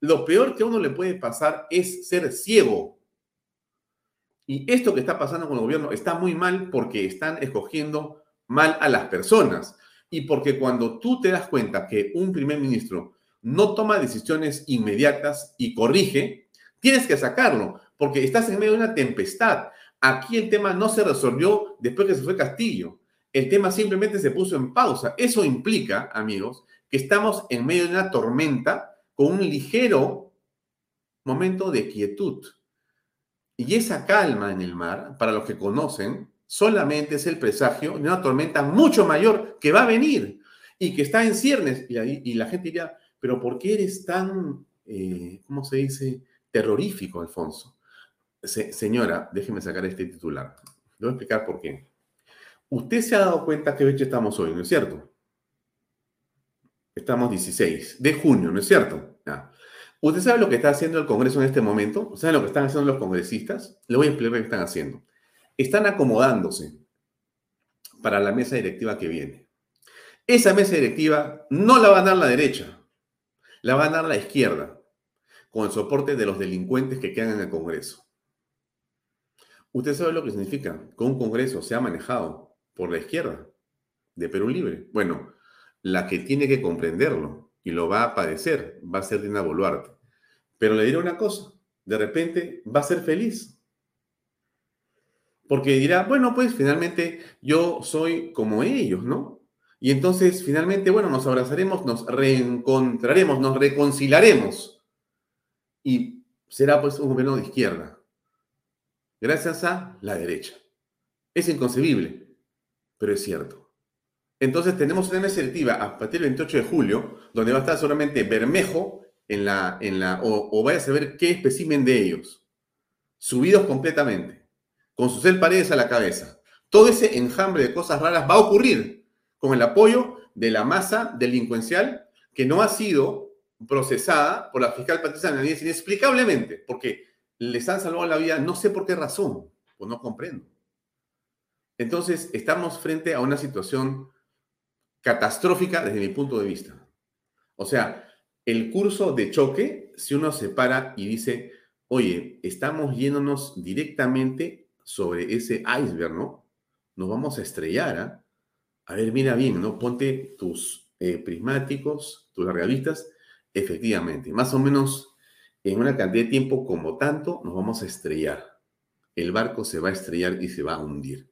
Lo peor que a uno le puede pasar es ser ciego. Y esto que está pasando con el gobierno está muy mal porque están escogiendo mal a las personas. Y porque cuando tú te das cuenta que un primer ministro no toma decisiones inmediatas y corrige, tienes que sacarlo, porque estás en medio de una tempestad. Aquí el tema no se resolvió después que se fue Castillo. El tema simplemente se puso en pausa. Eso implica, amigos, que estamos en medio de una tormenta con un ligero momento de quietud. Y esa calma en el mar, para los que conocen, solamente es el presagio de una tormenta mucho mayor que va a venir y que está en ciernes. Y, y la gente diría, pero ¿por qué eres tan, eh, ¿cómo se dice?, terrorífico, Alfonso. Señora, déjeme sacar este titular. Le voy a explicar por qué. Usted se ha dado cuenta que fecha estamos hoy, ¿no es cierto? Estamos 16 de junio, ¿no es cierto? ¿Usted sabe lo que está haciendo el Congreso en este momento? ¿Sabe lo que están haciendo los congresistas? Le voy a explicar qué están haciendo. Están acomodándose para la mesa directiva que viene. Esa mesa directiva no la va a dar la derecha, la va a dar la izquierda, con el soporte de los delincuentes que quedan en el Congreso. Usted sabe lo que significa que un Congreso sea manejado por la izquierda de Perú Libre. Bueno, la que tiene que comprenderlo y lo va a padecer va a ser Dina Boluarte. Pero le diré una cosa, de repente va a ser feliz. Porque dirá, bueno, pues finalmente yo soy como ellos, ¿no? Y entonces, finalmente, bueno, nos abrazaremos, nos reencontraremos, nos reconciliaremos. Y será pues un gobierno de izquierda, gracias a la derecha. Es inconcebible, pero es cierto. Entonces tenemos una mesa a partir del 28 de julio, donde va a estar solamente Bermejo en la, en la, o, vaya a saber qué espécimen de ellos, subidos completamente, con sus el paredes a la cabeza. Todo ese enjambre de cosas raras va a ocurrir con el apoyo de la masa delincuencial que no ha sido procesada por la fiscal Patricia Hernández inexplicablemente, porque les han salvado la vida, no sé por qué razón, pues no comprendo. Entonces, estamos frente a una situación catastrófica desde mi punto de vista. O sea, el curso de choque, si uno se para y dice, oye, estamos yéndonos directamente sobre ese iceberg, ¿no? Nos vamos a estrellar, ¿ah? a ver, mira bien, ¿no? Ponte tus eh, prismáticos, tus largavistas, efectivamente, más o menos en una cantidad de tiempo como tanto nos vamos a estrellar. El barco se va a estrellar y se va a hundir.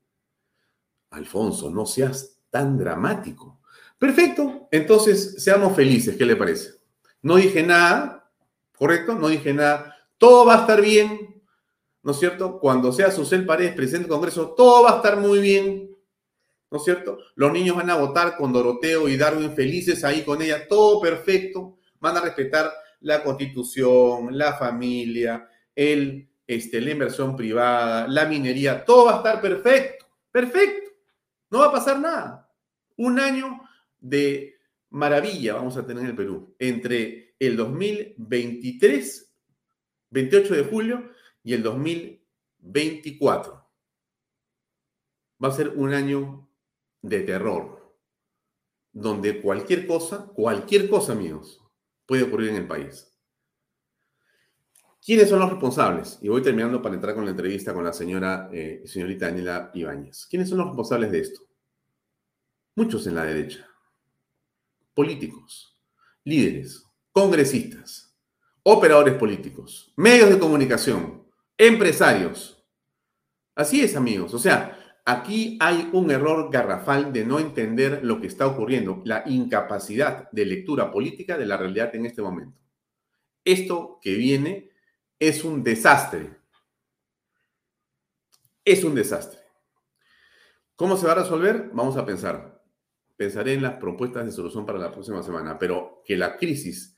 Alfonso, no seas tan dramático. Perfecto, entonces seamos felices, ¿qué le parece? No dije nada, ¿correcto? No dije nada. Todo va a estar bien, ¿no es cierto? Cuando sea Susel Paredes presidente del Congreso, todo va a estar muy bien. ¿no es cierto? Los niños van a votar con Doroteo y Darwin felices ahí con ella, todo perfecto, van a respetar la constitución, la familia, el, este, la inversión privada, la minería, todo va a estar perfecto, perfecto, no va a pasar nada. Un año de maravilla vamos a tener en el Perú entre el 2023, 28 de julio, y el 2024. Va a ser un año de terror, donde cualquier cosa, cualquier cosa, amigos, puede ocurrir en el país. ¿Quiénes son los responsables? Y voy terminando para entrar con la entrevista con la señora, eh, señorita Daniela Ibáñez. ¿Quiénes son los responsables de esto? Muchos en la derecha. Políticos, líderes, congresistas, operadores políticos, medios de comunicación, empresarios. Así es, amigos. O sea, Aquí hay un error garrafal de no entender lo que está ocurriendo, la incapacidad de lectura política de la realidad en este momento. Esto que viene es un desastre. Es un desastre. ¿Cómo se va a resolver? Vamos a pensar. pensaré en las propuestas de solución para la próxima semana, pero que la crisis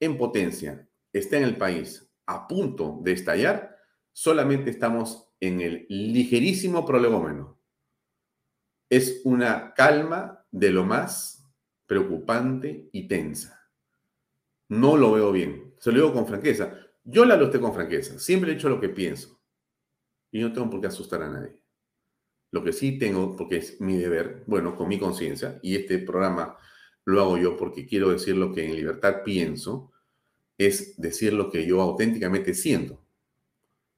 en potencia esté en el país a punto de estallar, solamente estamos en el ligerísimo prolegómeno. Es una calma de lo más preocupante y tensa. No lo veo bien. Se lo digo con franqueza. Yo la lo con franqueza. Siempre he hecho lo que pienso. Y no tengo por qué asustar a nadie. Lo que sí tengo, porque es mi deber, bueno, con mi conciencia, y este programa lo hago yo porque quiero decir lo que en libertad pienso, es decir lo que yo auténticamente siento.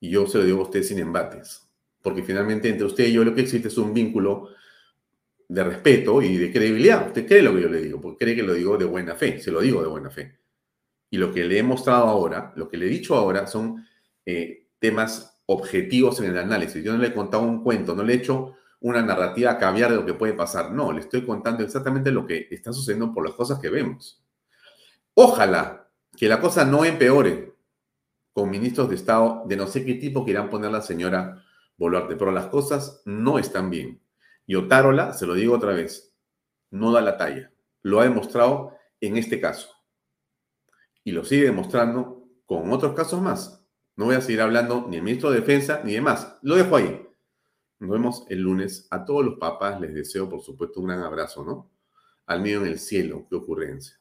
Y yo se lo digo a usted sin embates, porque finalmente entre usted y yo lo que existe es un vínculo de respeto y de credibilidad. Usted cree lo que yo le digo, porque cree que lo digo de buena fe, se lo digo de buena fe. Y lo que le he mostrado ahora, lo que le he dicho ahora, son eh, temas objetivos en el análisis. Yo no le he contado un cuento, no le he hecho una narrativa caviar de lo que puede pasar. No, le estoy contando exactamente lo que está sucediendo por las cosas que vemos. Ojalá que la cosa no empeore con ministros de Estado de no sé qué tipo que irán poner la señora Boluarte, pero las cosas no están bien. Y Otárola, se lo digo otra vez, no da la talla. Lo ha demostrado en este caso. Y lo sigue demostrando con otros casos más. No voy a seguir hablando ni del ministro de Defensa ni demás. Lo dejo ahí. Nos vemos el lunes. A todos los papás les deseo, por supuesto, un gran abrazo, ¿no? Al mío en el cielo, qué ocurrencia.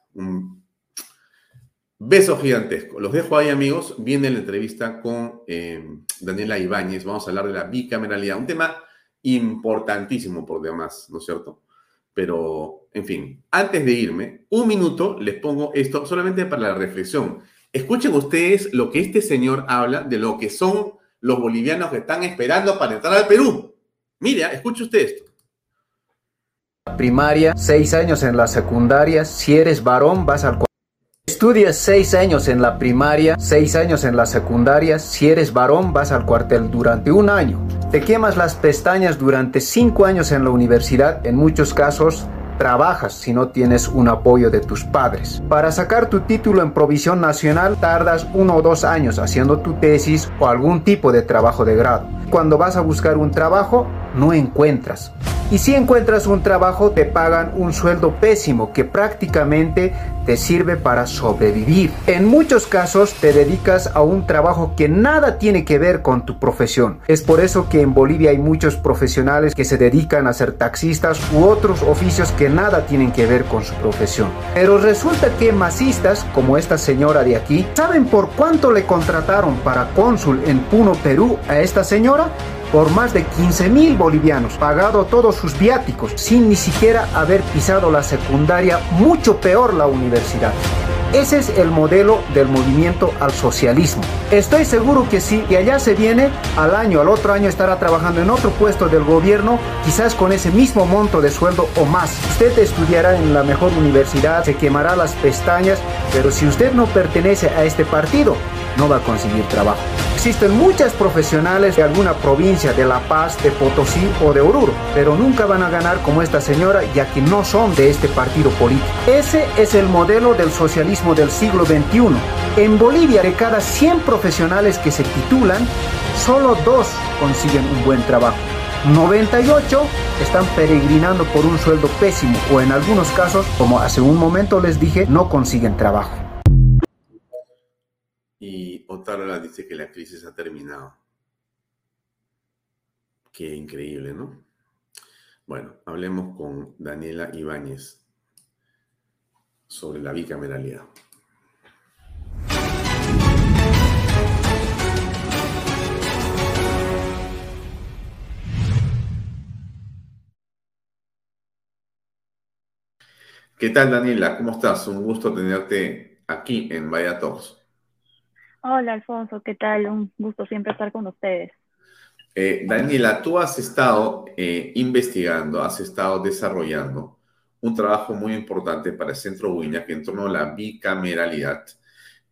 Beso gigantesco. Los dejo ahí, amigos. Viene la entrevista con eh, Daniela Ibáñez. Vamos a hablar de la bicameralidad. Un tema importantísimo por demás, ¿no es cierto? Pero, en fin, antes de irme, un minuto les pongo esto solamente para la reflexión. Escuchen ustedes lo que este señor habla de lo que son los bolivianos que están esperando para entrar al Perú. Mira, escuche usted esto. Primaria, seis años en la secundaria, si eres varón vas al Estudias seis años en la primaria, seis años en la secundaria, si eres varón vas al cuartel durante un año. Te quemas las pestañas durante cinco años en la universidad, en muchos casos trabajas si no tienes un apoyo de tus padres. Para sacar tu título en provisión nacional tardas uno o dos años haciendo tu tesis o algún tipo de trabajo de grado. Cuando vas a buscar un trabajo, no encuentras. Y si encuentras un trabajo, te pagan un sueldo pésimo que prácticamente te sirve para sobrevivir. En muchos casos te dedicas a un trabajo que nada tiene que ver con tu profesión. Es por eso que en Bolivia hay muchos profesionales que se dedican a ser taxistas u otros oficios que nada tienen que ver con su profesión. Pero resulta que masistas, como esta señora de aquí, ¿saben por cuánto le contrataron para cónsul en Puno, Perú a esta señora? Por más de 15 mil bolivianos, pagado todos sus viáticos, sin ni siquiera haber pisado la secundaria, mucho peor la universidad. Ese es el modelo del movimiento al socialismo. Estoy seguro que si de allá se viene, al año, al otro año estará trabajando en otro puesto del gobierno, quizás con ese mismo monto de sueldo o más. Usted estudiará en la mejor universidad, se quemará las pestañas, pero si usted no pertenece a este partido, no va a conseguir trabajo. Existen muchas profesionales de alguna provincia de La Paz, de Potosí o de Oruro, pero nunca van a ganar como esta señora ya que no son de este partido político. Ese es el modelo del socialismo del siglo XXI. En Bolivia, de cada 100 profesionales que se titulan, solo dos consiguen un buen trabajo. 98 están peregrinando por un sueldo pésimo o en algunos casos, como hace un momento les dije, no consiguen trabajo. Otárola dice que la crisis ha terminado. Qué increíble, ¿no? Bueno, hablemos con Daniela Ibáñez sobre la bicameralidad. ¿Qué tal, Daniela? ¿Cómo estás? Un gusto tenerte aquí en Vaya Hola Alfonso, ¿qué tal? Un gusto siempre estar con ustedes. Eh, Daniela, tú has estado eh, investigando, has estado desarrollando un trabajo muy importante para el Centro que en torno a la bicameralidad,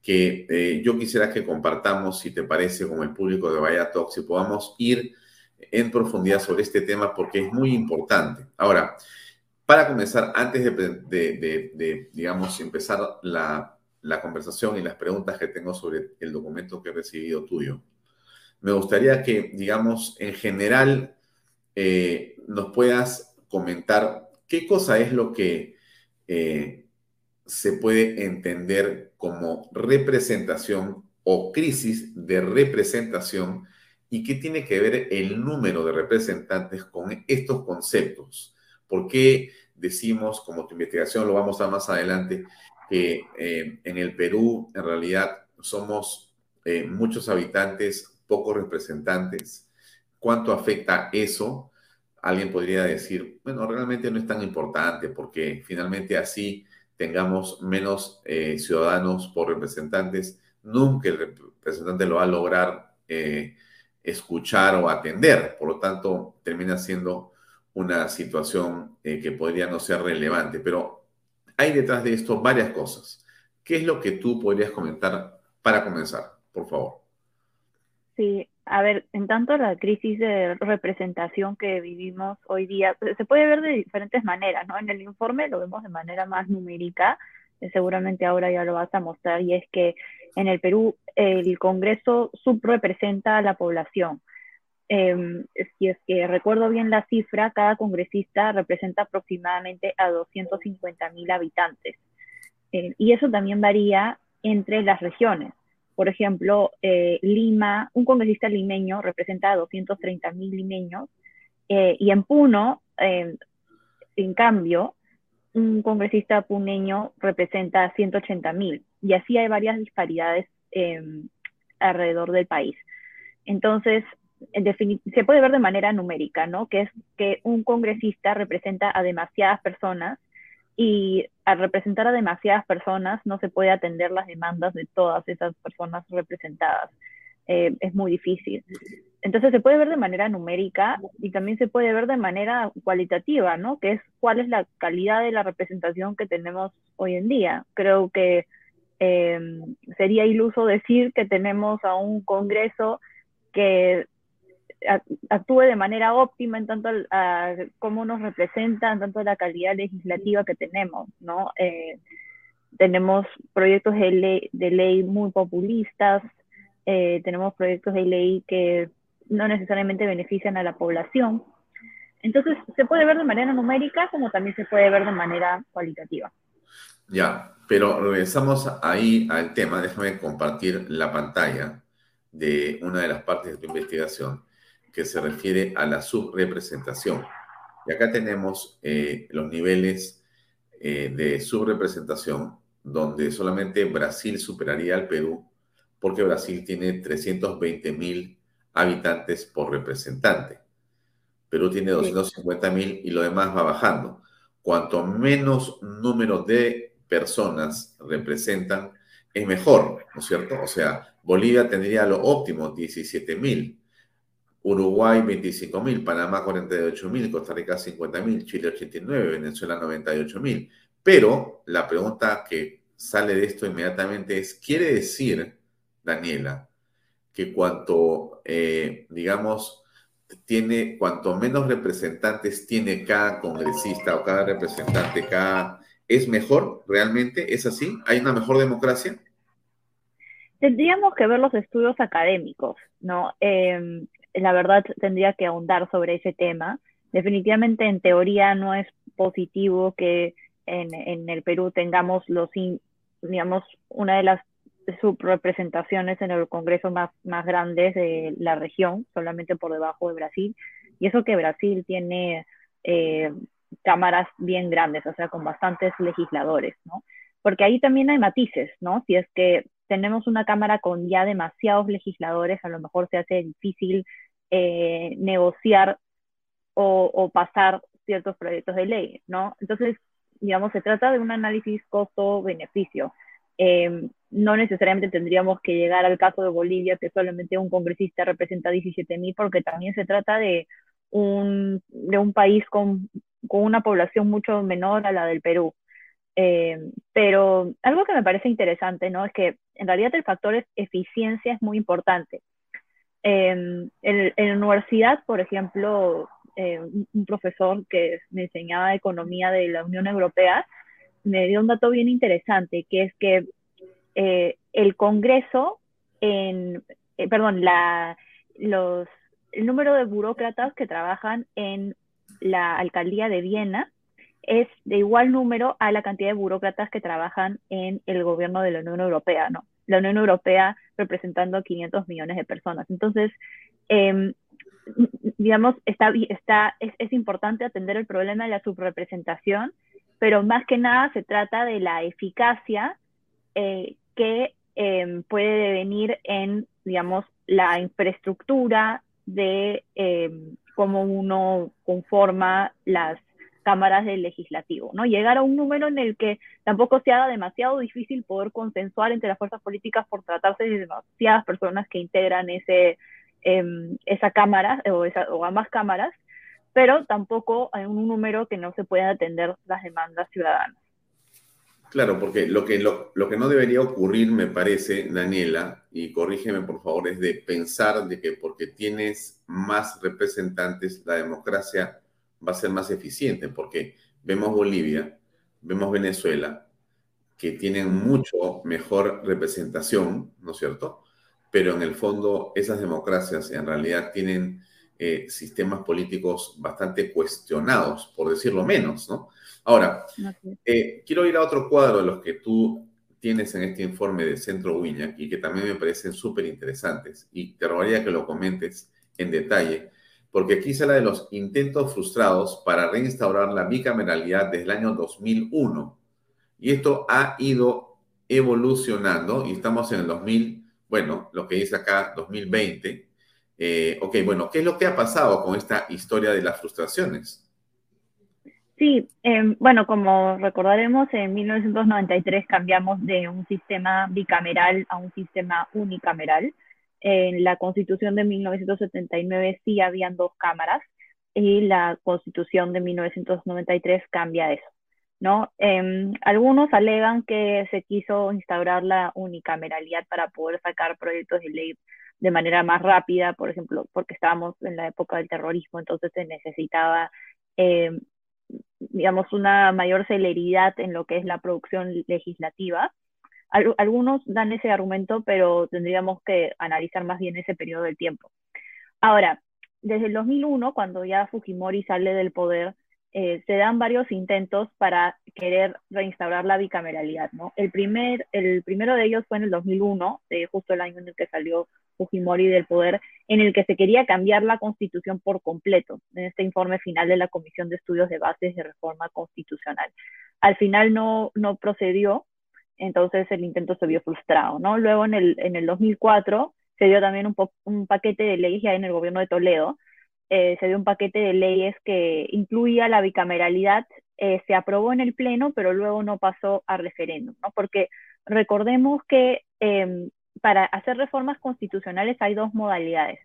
que eh, yo quisiera que compartamos, si te parece, con el público de Vaya Talks y podamos ir en profundidad sobre este tema porque es muy importante. Ahora, para comenzar, antes de digamos, empezar la, la conversación y las preguntas que tengo sobre el documento que he recibido tuyo. Me gustaría que, digamos, en general, eh, nos puedas comentar ¿qué cosa es lo que eh, se puede entender como representación o crisis de representación y qué tiene que ver el número de representantes con estos conceptos? ¿Por qué decimos, como tu investigación lo vamos a más adelante, que eh, en el Perú en realidad somos eh, muchos habitantes, pocos representantes? ¿Cuánto afecta eso? Alguien podría decir, bueno, realmente no es tan importante porque finalmente así tengamos menos eh, ciudadanos por representantes, nunca el representante lo va a lograr escuchar o atender. Por lo tanto, termina siendo una situación eh, que podría no ser relevante. Pero hay detrás de esto varias cosas. ¿Qué es lo que tú podrías comentar para comenzar, por favor? Sí, a ver, en tanto la crisis de representación que vivimos hoy día se puede ver de diferentes maneras, ¿no? En el informe lo vemos de manera más numérica, seguramente ahora ya lo vas a mostrar, y es que en el Perú el Congreso subrepresenta a la población. Eh, si es que recuerdo bien la cifra, cada congresista representa aproximadamente a 250 mil habitantes. Eh, y eso también varía entre las regiones. Por ejemplo, eh, Lima, un congresista limeño representa a 230 mil limeños, eh, y en Puno, en cambio, un congresista puneño representa a 180 mil. Y así hay varias disparidades alrededor del país. Entonces, se puede ver de manera numérica, ¿no? Que es que un congresista representa a demasiadas personas y al representar a demasiadas personas no se puede atender las demandas de todas esas personas representadas. Eh, es muy difícil. Entonces se puede ver de manera numérica y también se puede ver de manera cualitativa, ¿no? Que es cuál es la calidad de la representación que tenemos hoy en día. Creo que eh, sería iluso decir que tenemos a un Congreso que actúe de manera óptima en tanto a cómo nos representa, en tanto la calidad legislativa que tenemos, ¿no? Eh, tenemos proyectos de ley, de ley muy populistas, eh, tenemos proyectos de ley que no necesariamente benefician a la población. Entonces, se puede ver de manera numérica como también se puede ver de manera cualitativa. Ya, pero regresamos ahí al tema. Déjame compartir la pantalla de una de las partes de tu investigación que se refiere a la subrepresentación. Y acá tenemos eh, los niveles eh, de subrepresentación, donde solamente Brasil superaría al Perú, porque Brasil tiene 320 mil habitantes por representante. Perú tiene 250 mil y lo demás va bajando. Cuanto menos número de personas representan, es mejor, ¿no es cierto? O sea, Bolivia tendría lo óptimo, 17 mil. Uruguay 25.000, Panamá 48.000, Costa Rica 50.000, Chile 89, Venezuela 98.000. Pero la pregunta que sale de esto inmediatamente es, ¿quiere decir, Daniela, que cuanto, eh, digamos, tiene, cuanto menos representantes tiene cada congresista o cada representante, cada, ¿es mejor realmente? ¿Es así? ¿Hay una mejor democracia? Tendríamos que ver los estudios académicos, ¿no? Eh, la verdad tendría que ahondar sobre ese tema. Definitivamente en teoría no es positivo que en, en el Perú tengamos los, digamos, una de las subrepresentaciones en el Congreso más, más grandes de la región, solamente por debajo de Brasil. Y eso que Brasil tiene eh, cámaras bien grandes, o sea, con bastantes legisladores, ¿no? Porque ahí también hay matices, ¿no? Si es que tenemos una cámara con ya demasiados legisladores, a lo mejor se hace difícil eh, negociar o, pasar ciertos proyectos de ley, ¿no? Entonces, digamos, se trata de un análisis costo-beneficio. Em, no necesariamente tendríamos que llegar al caso de Bolivia, que solamente un congresista representa 17.000, porque también se trata de un, de un país con, con una población mucho menor a la del Perú. Em, pero algo que me parece interesante, ¿no? Es que en realidad el factor eficiencia es muy importante. En, la universidad, por ejemplo, eh, un profesor que me enseñaba economía de la Unión Europea me dio un dato bien interesante, que es que eh, el Congreso, en, eh, perdón, el número de burócratas que trabajan en la alcaldía de Viena es de igual número a la cantidad de burócratas que trabajan en el gobierno de la Unión Europea. La Unión Europea representando 500 millones de personas. Entonces, em, digamos, está, está, es, importante atender el problema de la subrepresentación, pero más que nada se trata de la eficacia eh, que em, puede venir en, digamos, la infraestructura de em, cómo uno conforma las cámaras del legislativo, ¿no? Llegar a un número en el que tampoco se haga demasiado difícil poder consensuar entre las fuerzas políticas por tratarse de demasiadas personas que integran ese, em, esa cámara o, esa, o ambas cámaras, pero tampoco hay un número que no se pueda atender las demandas ciudadanas. Claro, porque lo que, lo, lo, que no debería ocurrir, me parece, Daniela, y corrígeme por favor, es de pensar de que porque tienes más representantes, la democracia va a ser más eficiente, porque vemos Bolivia, vemos Venezuela, que tienen mucho mejor representación, ¿no es cierto? Pero en el fondo esas democracias en realidad tienen eh, sistemas políticos bastante cuestionados, por decirlo menos, ¿no? Ahora, eh, quiero ir a otro cuadro de los que tú tienes en este informe de Centro Wiñac y que también me parecen súper interesantes y te rogaría que lo comentes en detalle porque aquí se habla de los intentos frustrados para reinstaurar la bicameralidad desde el año 2001. Y esto ha ido evolucionando y estamos en el 2000, bueno, lo que dice acá 2020. Eh, ok, bueno, ¿qué es lo que ha pasado con esta historia de las frustraciones? Sí, eh, bueno, como recordaremos, en 1993 cambiamos de un sistema bicameral a un sistema unicameral en la constitución de 1979 sí habían dos cámaras y la constitución de 1993 cambia eso. ¿no? Em, algunos alegan que se quiso instaurar la unicameralidad para poder sacar proyectos de ley de manera más rápida, por ejemplo, porque estábamos en la época del terrorismo, entonces se necesitaba, em, digamos, una mayor celeridad en lo que es la producción legislativa algunos dan ese argumento, pero tendríamos que analizar más bien ese periodo del tiempo. Ahora, desde el 2001, cuando ya Fujimori sale del poder, eh, se dan varios intentos para querer reinstaurar la bicameralidad, ¿no? El, primer, el primero de ellos fue en el 2001, eh, justo el año en el que salió Fujimori del poder, en el que se quería cambiar la constitución por completo, en este informe final de la Comisión de Estudios de Bases de Reforma Constitucional. Al final no, no procedió, entonces el intento se vio frustrado, ¿no? Luego en el, en el 2004 se dio también un, un paquete de leyes ya en el gobierno de Toledo, eh, se dio un paquete de leyes que incluía la bicameralidad, eh, se aprobó en el Pleno, pero luego no pasó a referéndum, ¿no? Porque recordemos que em, para hacer reformas constitucionales hay dos modalidades.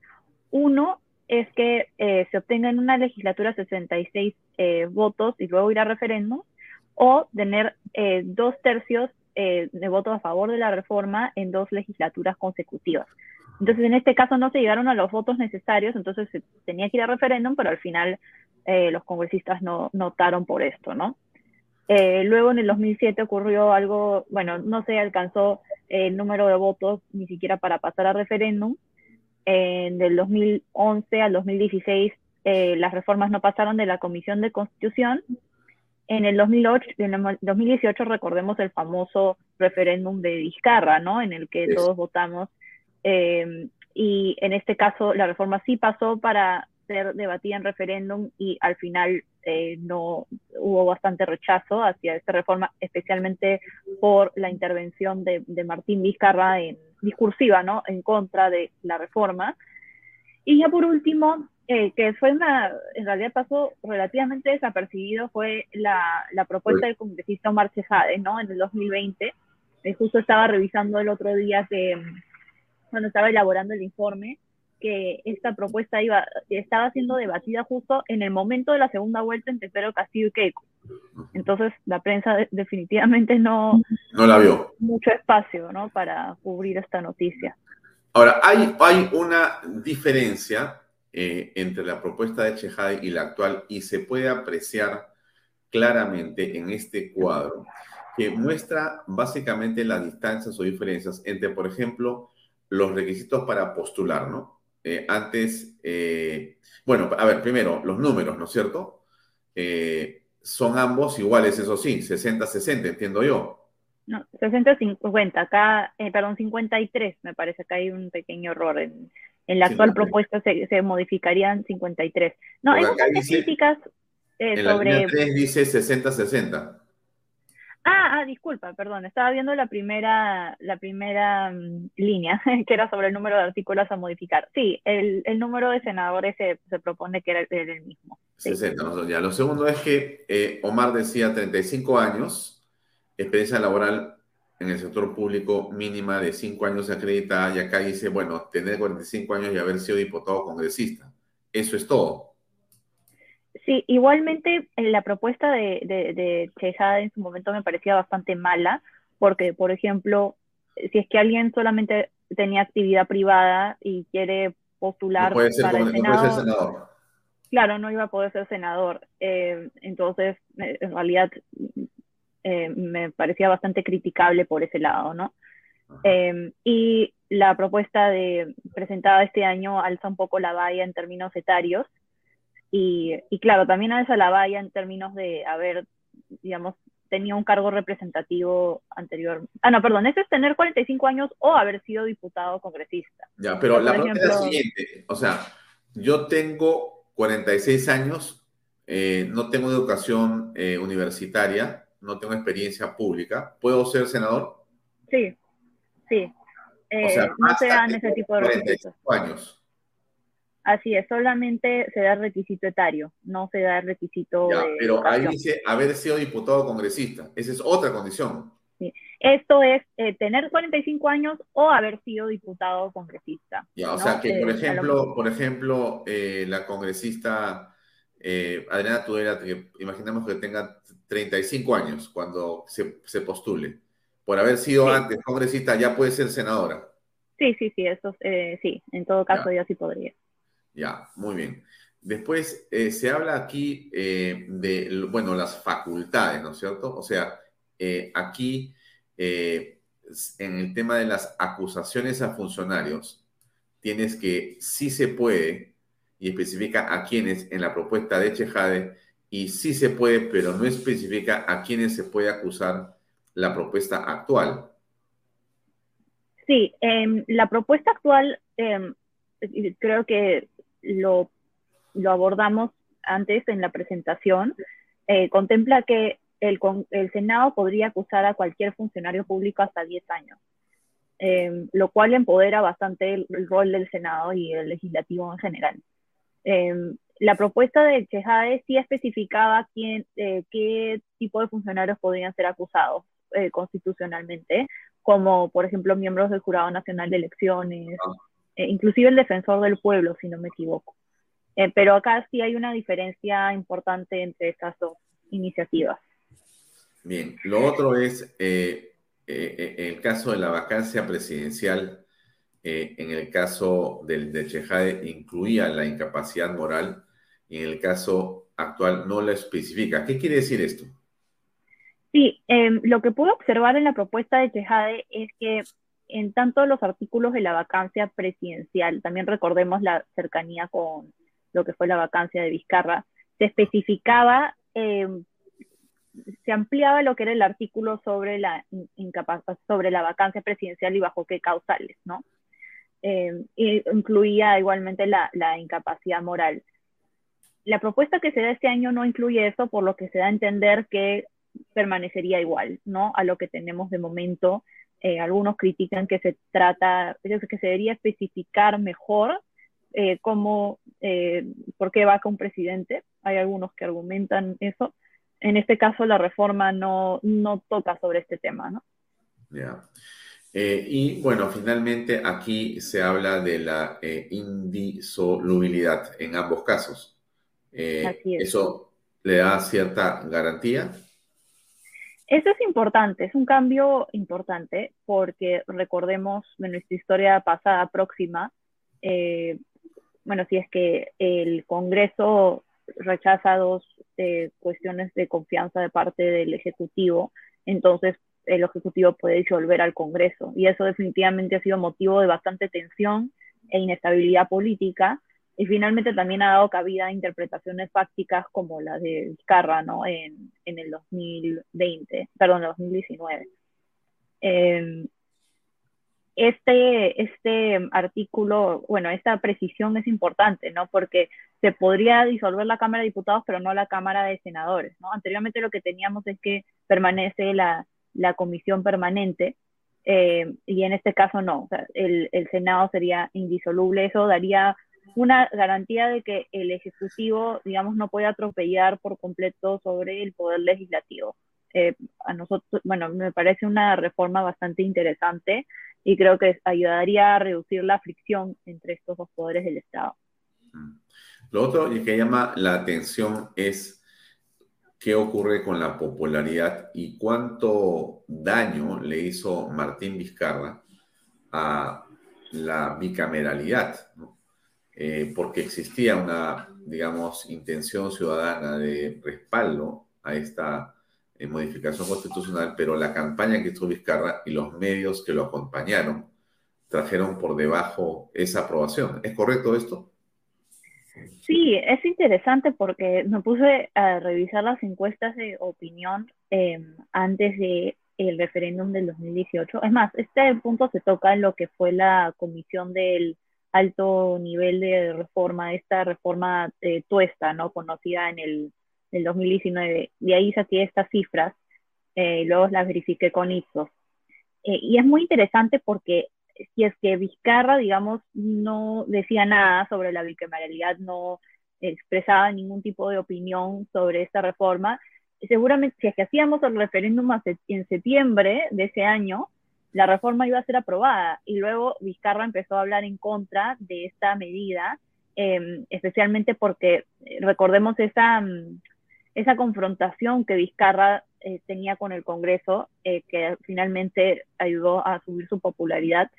Uno es que eh, se obtenga en una legislatura 66 votos y luego ir a referéndum, o tener dos tercios eh, de votos a favor de la reforma en dos legislaturas consecutivas. Entonces, en este caso no se llegaron a los votos necesarios, entonces se tenía que ir a referéndum, pero al final eh, los congresistas no, notaron por esto, ¿no? Eh, luego en el 2007 ocurrió algo, bueno, no se alcanzó el número de votos ni siquiera para pasar a referéndum. En del 2011 al 2016 las reformas no pasaron de la Comisión de Constitución en el 2008, en el 2018 recordemos el famoso referéndum de Vizcarra, ¿no? En el que todos votamos. Eh, y en este caso la reforma sí pasó para ser debatida en referéndum y al final eh, no hubo bastante rechazo hacia esta reforma, especialmente por la intervención de, de Martín Vizcarra en discursiva, ¿no? En contra de la reforma. Y ya por último, eh, que fue una, en realidad pasó relativamente desapercibido, fue la, la propuesta del congresista Omar Chejade, ¿no? En el 2020. Eh, justo estaba revisando el otro día que, cuando estaba elaborando el informe, que esta propuesta iba, estaba siendo debatida justo en el momento de la segunda vuelta entre Pedro Castillo y Keiko. Entonces, la prensa definitivamente no, no la vio. Mucho espacio, ¿no? Para cubrir esta noticia. Ahora, hay, hay una diferencia eh, entre la propuesta de Chehade y la actual y se puede apreciar claramente en este cuadro que muestra básicamente las distancias o diferencias entre, por ejemplo, los requisitos para postular, ¿no? Eh, antes, eh, bueno, a ver, primero, los números, ¿no es cierto? son ambos iguales, eso sí, 60-60, entiendo yo. No, 60-50, acá, eh, perdón, 53, me parece que hay un pequeño error. En, en la actual propuesta se, se, modificarían 53. No, hay muchas críticas eh, en sobre... La 3 dice 60-60. Ah, ah, disculpa, perdón, estaba viendo la primera, la primera mm, línea, que era sobre el número de artículos a modificar. Sí, el, el número de senadores se, se propone que era, el mismo. 60, ya. Lo segundo es que eh, Omar decía 35 años, experiencia laboral en el sector público mínima de 5 años acreditada, y acá dice, bueno, tener 45 años y haber sido diputado congresista. Eso es todo. Sí, igualmente eh, la propuesta de, de, Chejada en su momento me parecía bastante mala, porque, por ejemplo, si es que alguien solamente tenía actividad privada y quiere postular para el senador, claro, no iba a poder ser senador. Eh, entonces, eh, en realidad, me parecía bastante criticable por ese lado, ¿no? y la propuesta de, presentada este año alza un poco la valla en términos etarios, y, y claro, también a esa la valla en términos de haber, digamos, tenido un cargo representativo anterior. Ah, no, perdón, eso es tener 45 años o haber sido diputado congresista. Ya, pero la pregunta es la siguiente, o sea, yo tengo 46 años, eh, no tengo educación eh, universitaria, no tengo experiencia pública, ¿puedo ser senador? Sí, sí. o sea, eh, no se dan ese tipo de 45 años. Así es, solamente se da el requisito etario, no se da el requisito. Ya, pero ahí dice haber sido diputado congresista, esa es otra condición. Sí. Esto es eh, tener 45 años o haber sido diputado congresista. Ya, o sea que, por eh, ejemplo, por ejemplo la congresista Adriana Tudela, que imaginemos que tenga 35 años cuando se, se postule, por haber sido antes congresista, ya puede ser senadora. Sí, sí, sí, eso sí, en todo caso ya sí podría. Ya, muy bien. Después eh, se habla aquí eh, de, bueno, las facultades, ¿no es cierto? O sea, eh, aquí en el tema de las acusaciones a funcionarios, tienes que sí se puede, y especifica a quienes en la propuesta de Chejade, y sí se puede, pero no especifica a quienes se puede acusar la propuesta actual. Sí, em, la propuesta actual em, creo que lo, abordamos antes en la presentación, eh, contempla que el, el, Senado podría acusar a cualquier funcionario público hasta 10 años, em, lo cual empodera bastante el, rol del Senado y el legislativo en general. La propuesta de Chejade sí especificaba quién, eh, qué tipo de funcionarios podrían ser acusados eh, constitucionalmente, como por ejemplo miembros del Jurado Nacional de Elecciones, ah. Eh, inclusive el defensor del pueblo, si no me equivoco. Eh, pero acá sí hay una diferencia importante entre estas dos iniciativas. Bien, lo otro es el caso de la vacancia presidencial, en el caso del de Chejade incluía la incapacidad moral en el caso actual no la especifica. ¿Qué quiere decir esto? Sí, em, lo que puedo observar en la propuesta de Chejade es que en tanto los artículos de la vacancia presidencial, también recordemos la cercanía con lo que fue la vacancia de Vizcarra, se especificaba, eh, se ampliaba lo que era el artículo sobre la, sobre la vacancia presidencial y bajo qué causales, ¿no? Eh, incluía igualmente la incapacidad moral. La propuesta que se da este año no incluye eso, por lo que se da a entender que permanecería igual, ¿no? A lo que tenemos de momento eh, algunos critican que se trata, que se debería especificar mejor eh, cómo, eh, por qué vaca un presidente. Hay algunos que argumentan eso. En este caso, la reforma no, no toca sobre este tema, ¿no? Ya. y bueno, finalmente aquí se habla de la indisolubilidad en ambos casos. ¿Eso le da cierta garantía? Eso es importante, es un cambio importante porque recordemos de nuestra historia pasada próxima, eh, bueno, si es que el Congreso rechaza dos eh, cuestiones de confianza de parte del Ejecutivo, entonces el Ejecutivo puede disolver al Congreso y eso definitivamente ha sido motivo de bastante tensión e inestabilidad política y finalmente también ha dado cabida a interpretaciones fácticas como la de Vizcarra, ¿no? En, en el 2020, perdón, 2019. Eh, este, este artículo, bueno, esta precisión es importante, ¿no? Porque se podría disolver la Cámara de Diputados, pero no la Cámara de Senadores, ¿no? Anteriormente lo que teníamos es que permanece la, la comisión permanente, eh, y en este caso no, o sea, el, el Senado sería indisoluble, eso daría una garantía de que el Ejecutivo, digamos, no puede atropellar por completo sobre el Poder Legislativo. Eh, a nosotros, bueno, me parece una reforma bastante interesante y creo que ayudaría a reducir la fricción entre estos dos poderes del Estado. Lo otro que llama la atención es qué ocurre con la popularidad y cuánto daño le hizo Martín Vizcarra a la bicameralidad, eh, porque existía una, digamos, intención ciudadana de respaldo a esta en modificación constitucional, pero la campaña que hizo Vizcarra y los medios que lo acompañaron trajeron por debajo esa aprobación. ¿Es correcto esto? Sí, es interesante porque me puse a revisar las encuestas de opinión em, antes de el referéndum del 2018. Es más, este punto se toca en lo que fue la comisión del alto nivel de reforma, esta reforma eh, tuesta, ¿no? Conocida en el del 2019. De ahí saqué estas cifras, eh, luego las verifiqué con Ipsos. Eh, y es muy interesante porque si es que Vizcarra, digamos, no decía nada sobre la bicameralidad, no expresaba ningún tipo de opinión sobre esta reforma, seguramente si es que hacíamos el referéndum en septiembre de ese año, la reforma iba a ser aprobada y luego Vizcarra empezó a hablar en contra de esta medida, em, especialmente porque eh, recordemos esa, mm, esa confrontación que Vizcarra eh, tenía con el Congreso, eh, que finalmente ayudó a subir su popularidad.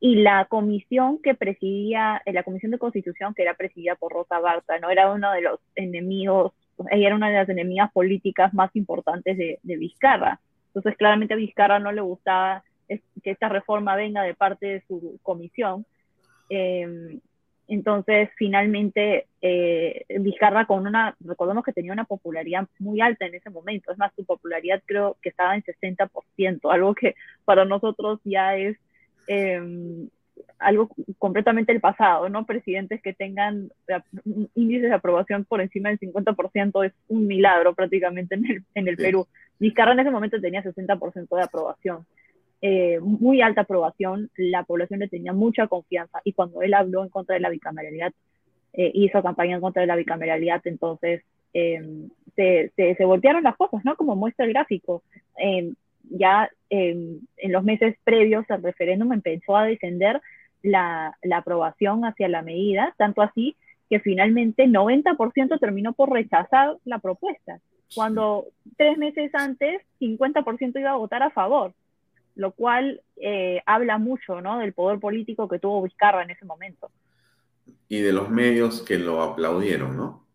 Y la comisión que presidía, la comisión de constitución que era presidida por Rosa Barta, ¿no? Era uno de los enemigos, ella era una de las enemigas políticas más importantes de, de Vizcarra. Entonces, claramente a Vizcarra no le gustaba que esta reforma venga de parte de su comisión. Entonces, finalmente, eh, Vizcarra con una, recordemos que tenía una popularidad muy alta en ese momento, es más, su popularidad creo que estaba en 60%, algo que para nosotros ya es em, algo completamente el pasado, ¿no? Presidentes que tengan índices de aprobación por encima del 50% es un milagro prácticamente en el, en el Perú. Vizcarra en ese momento tenía 60% de aprobación. Eh, muy alta aprobación, la población le tenía mucha confianza y cuando él habló en contra de la bicameralidad, eh, hizo campaña en contra de la bicameralidad, entonces em, se, se, voltearon las cosas, ¿no? Como muestra el gráfico. Em, ya em, en los meses previos al referéndum empezó a descender la, la aprobación hacia la medida, tanto así que finalmente 90% terminó por rechazar la propuesta, cuando tres meses antes 50% iba a votar a favor lo cual eh, habla mucho ¿no? del poder político que tuvo Vizcarra en ese momento. Y de los medios que lo aplaudieron, ¿no?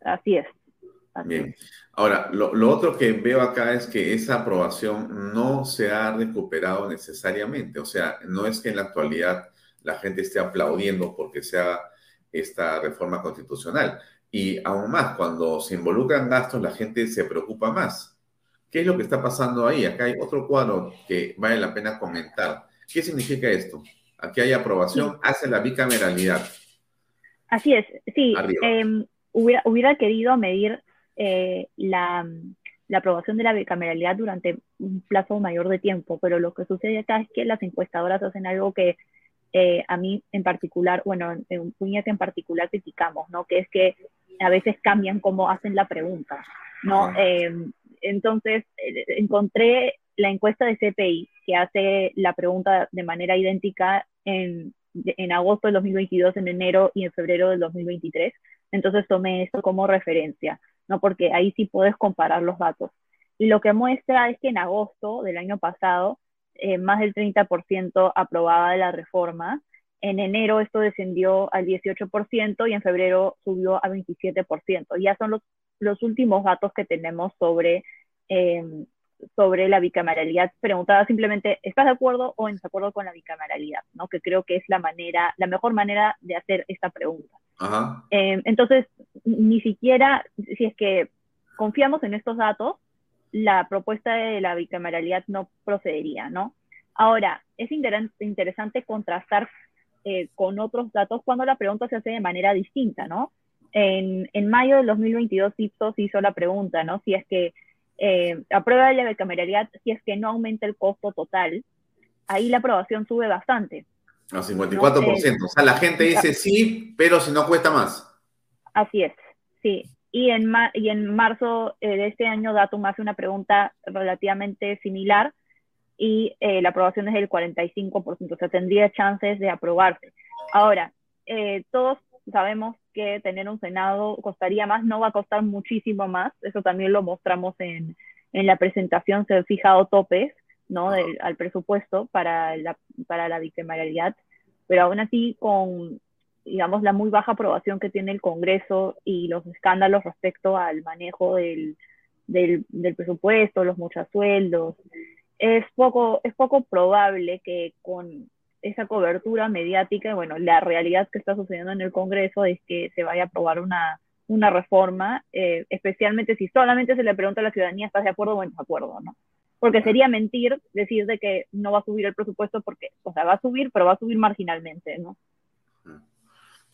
Así es. Bien. Ahora, lo, lo, otro que veo acá es que esa aprobación no se ha recuperado necesariamente. O sea, no es que en la actualidad la gente esté aplaudiendo porque sea esta reforma constitucional. Y aún más, cuando se involucran gastos, la gente se preocupa más. ¿Qué es lo que está pasando ahí? Acá hay otro cuadro que vale la pena comentar. ¿Qué significa esto? Aquí hay aprobación hacia la bicameralidad. Así es, sí. Em, hubiera, querido medir eh, la, aprobación de la bicameralidad durante un plazo mayor de tiempo, pero lo que sucede acá es que las encuestadoras hacen algo que eh, a mí en particular, bueno, en puñete en particular criticamos, ¿no? Que es que a veces cambian cómo hacen la pregunta, ¿no? entonces eh, encontré la encuesta de CPI que hace la pregunta de manera idéntica en, en agosto del 2022, en enero y en febrero del 2023. Entonces tomé esto como referencia, ¿no? Porque ahí sí puedes comparar los datos. Y lo que muestra es que en agosto del año pasado, eh, más del 30% aprobaba la reforma. En enero esto descendió al 18% y en febrero subió a 27%. Ya son los los últimos datos que tenemos sobre, em, sobre la bicameralidad. Preguntaba simplemente, ¿estás de acuerdo o en desacuerdo con la bicameralidad? ¿no? Que creo que es la manera, la mejor manera de hacer esta pregunta. Eh, entonces, ni siquiera, si es que confiamos en estos datos, la propuesta de la bicameralidad no procedería, ¿no? Ahora, es interesante contrastar eh, con otros datos cuando la pregunta se hace de manera distinta, ¿no? En, en mayo del 2022 Ipsos hizo la pregunta, ¿no? Si es que eh, aprueba la bicameralidad, si es que no aumenta el costo total, ahí la aprobación sube bastante. A 54%. o sea, la gente dice sí, pero si no cuesta más. Así es, sí. Y en, y en marzo eh, de este año, Datum hace una pregunta relativamente similar y eh, la aprobación es del 45%, o sea, tendría chances de aprobarse. Ahora, eh, todos sabemos que tener un Senado costaría más, no va a costar muchísimo más, eso también lo mostramos en, en la presentación, se han fijado topes, ¿no? al presupuesto para la, para la bicameralidad, pero aún así con, digamos, la muy baja aprobación que tiene el Congreso y los escándalos respecto al manejo del, del, del presupuesto, los muchos sueldos, es poco, es poco probable que con esa cobertura mediática, bueno, la realidad que está sucediendo en el Congreso es que se vaya a aprobar una, una reforma, eh, especialmente si solamente se le pregunta a la ciudadanía, ¿estás de acuerdo o en desacuerdo? ¿no? Porque sería mentir decir de que no va a subir el presupuesto porque, o sea, va a subir, pero va a subir marginalmente, ¿no?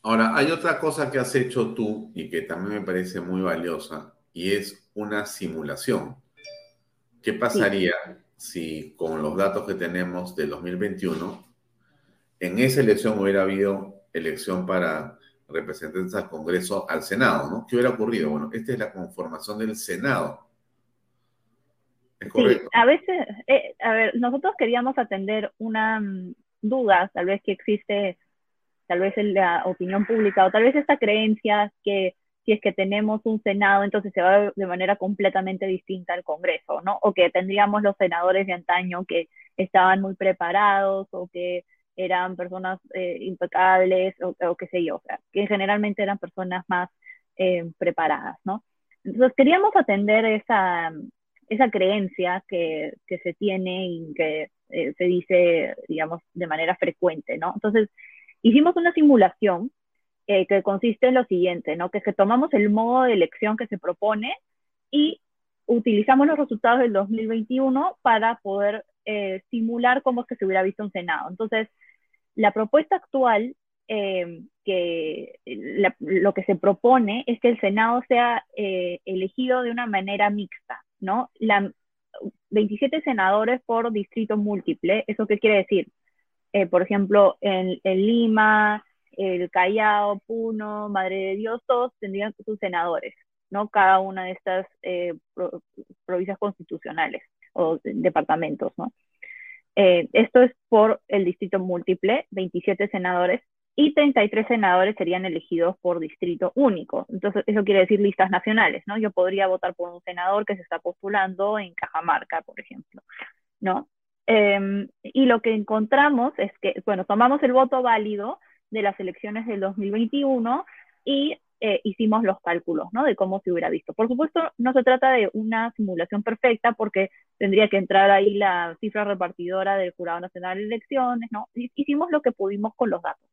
Ahora, hay otra cosa que has hecho tú y que también me parece muy valiosa y es una simulación. ¿Qué pasaría si con los datos que tenemos del 2021, en esa elección hubiera habido elección para representantes al Congreso, al Senado, ¿no? ¿Qué hubiera ocurrido? Bueno, esta es la conformación del Senado. ¿Es correcto? Sí, a veces, eh, a ver, nosotros queríamos atender una mm, duda, tal vez que existe, tal vez la opinión pública, o tal vez esta creencia que si es que tenemos un Senado, entonces se va de manera completamente distinta al Congreso, ¿no? O que tendríamos los senadores de antaño que estaban muy preparados o que eran personas eh, impecables o, o, qué sé yo, o sea, que generalmente eran personas más eh, preparadas, ¿no? Entonces queríamos atender esa, esa creencia que, que se tiene y que eh, se dice, digamos, de manera frecuente, ¿no? Entonces hicimos una simulación eh, que consiste en lo siguiente, ¿no? Que, que tomamos el modo de elección que se propone y utilizamos los resultados del 2021 para poder eh, simular cómo es que se hubiera visto un Senado. Entonces, la propuesta actual, eh, que lo que se propone es que el Senado sea elegido de una manera mixta, ¿no? La, 27 senadores por distrito múltiple, ¿eso qué quiere decir? Por ejemplo, en, en Lima, el Callao, Puno, Madre de Dios, todos tendrían sus senadores, ¿no? Cada una de estas eh, provincias constitucionales o departamentos, ¿no? Eh, esto es por el distrito múltiple, 27 senadores, y 33 senadores serían elegidos por distrito único. Entonces, eso quiere decir listas nacionales, ¿no? Yo podría votar por un senador que se está postulando en Cajamarca, por ejemplo, ¿no? Em, y lo que encontramos es que, bueno, tomamos el voto válido de las elecciones del 2021 y eh, hicimos los cálculos, ¿no? De cómo se hubiera visto. Por supuesto, no se trata de una simulación perfecta porque tendría que entrar ahí la cifra repartidora del Jurado Nacional de Elecciones, ¿no? Hicimos lo que pudimos con los datos.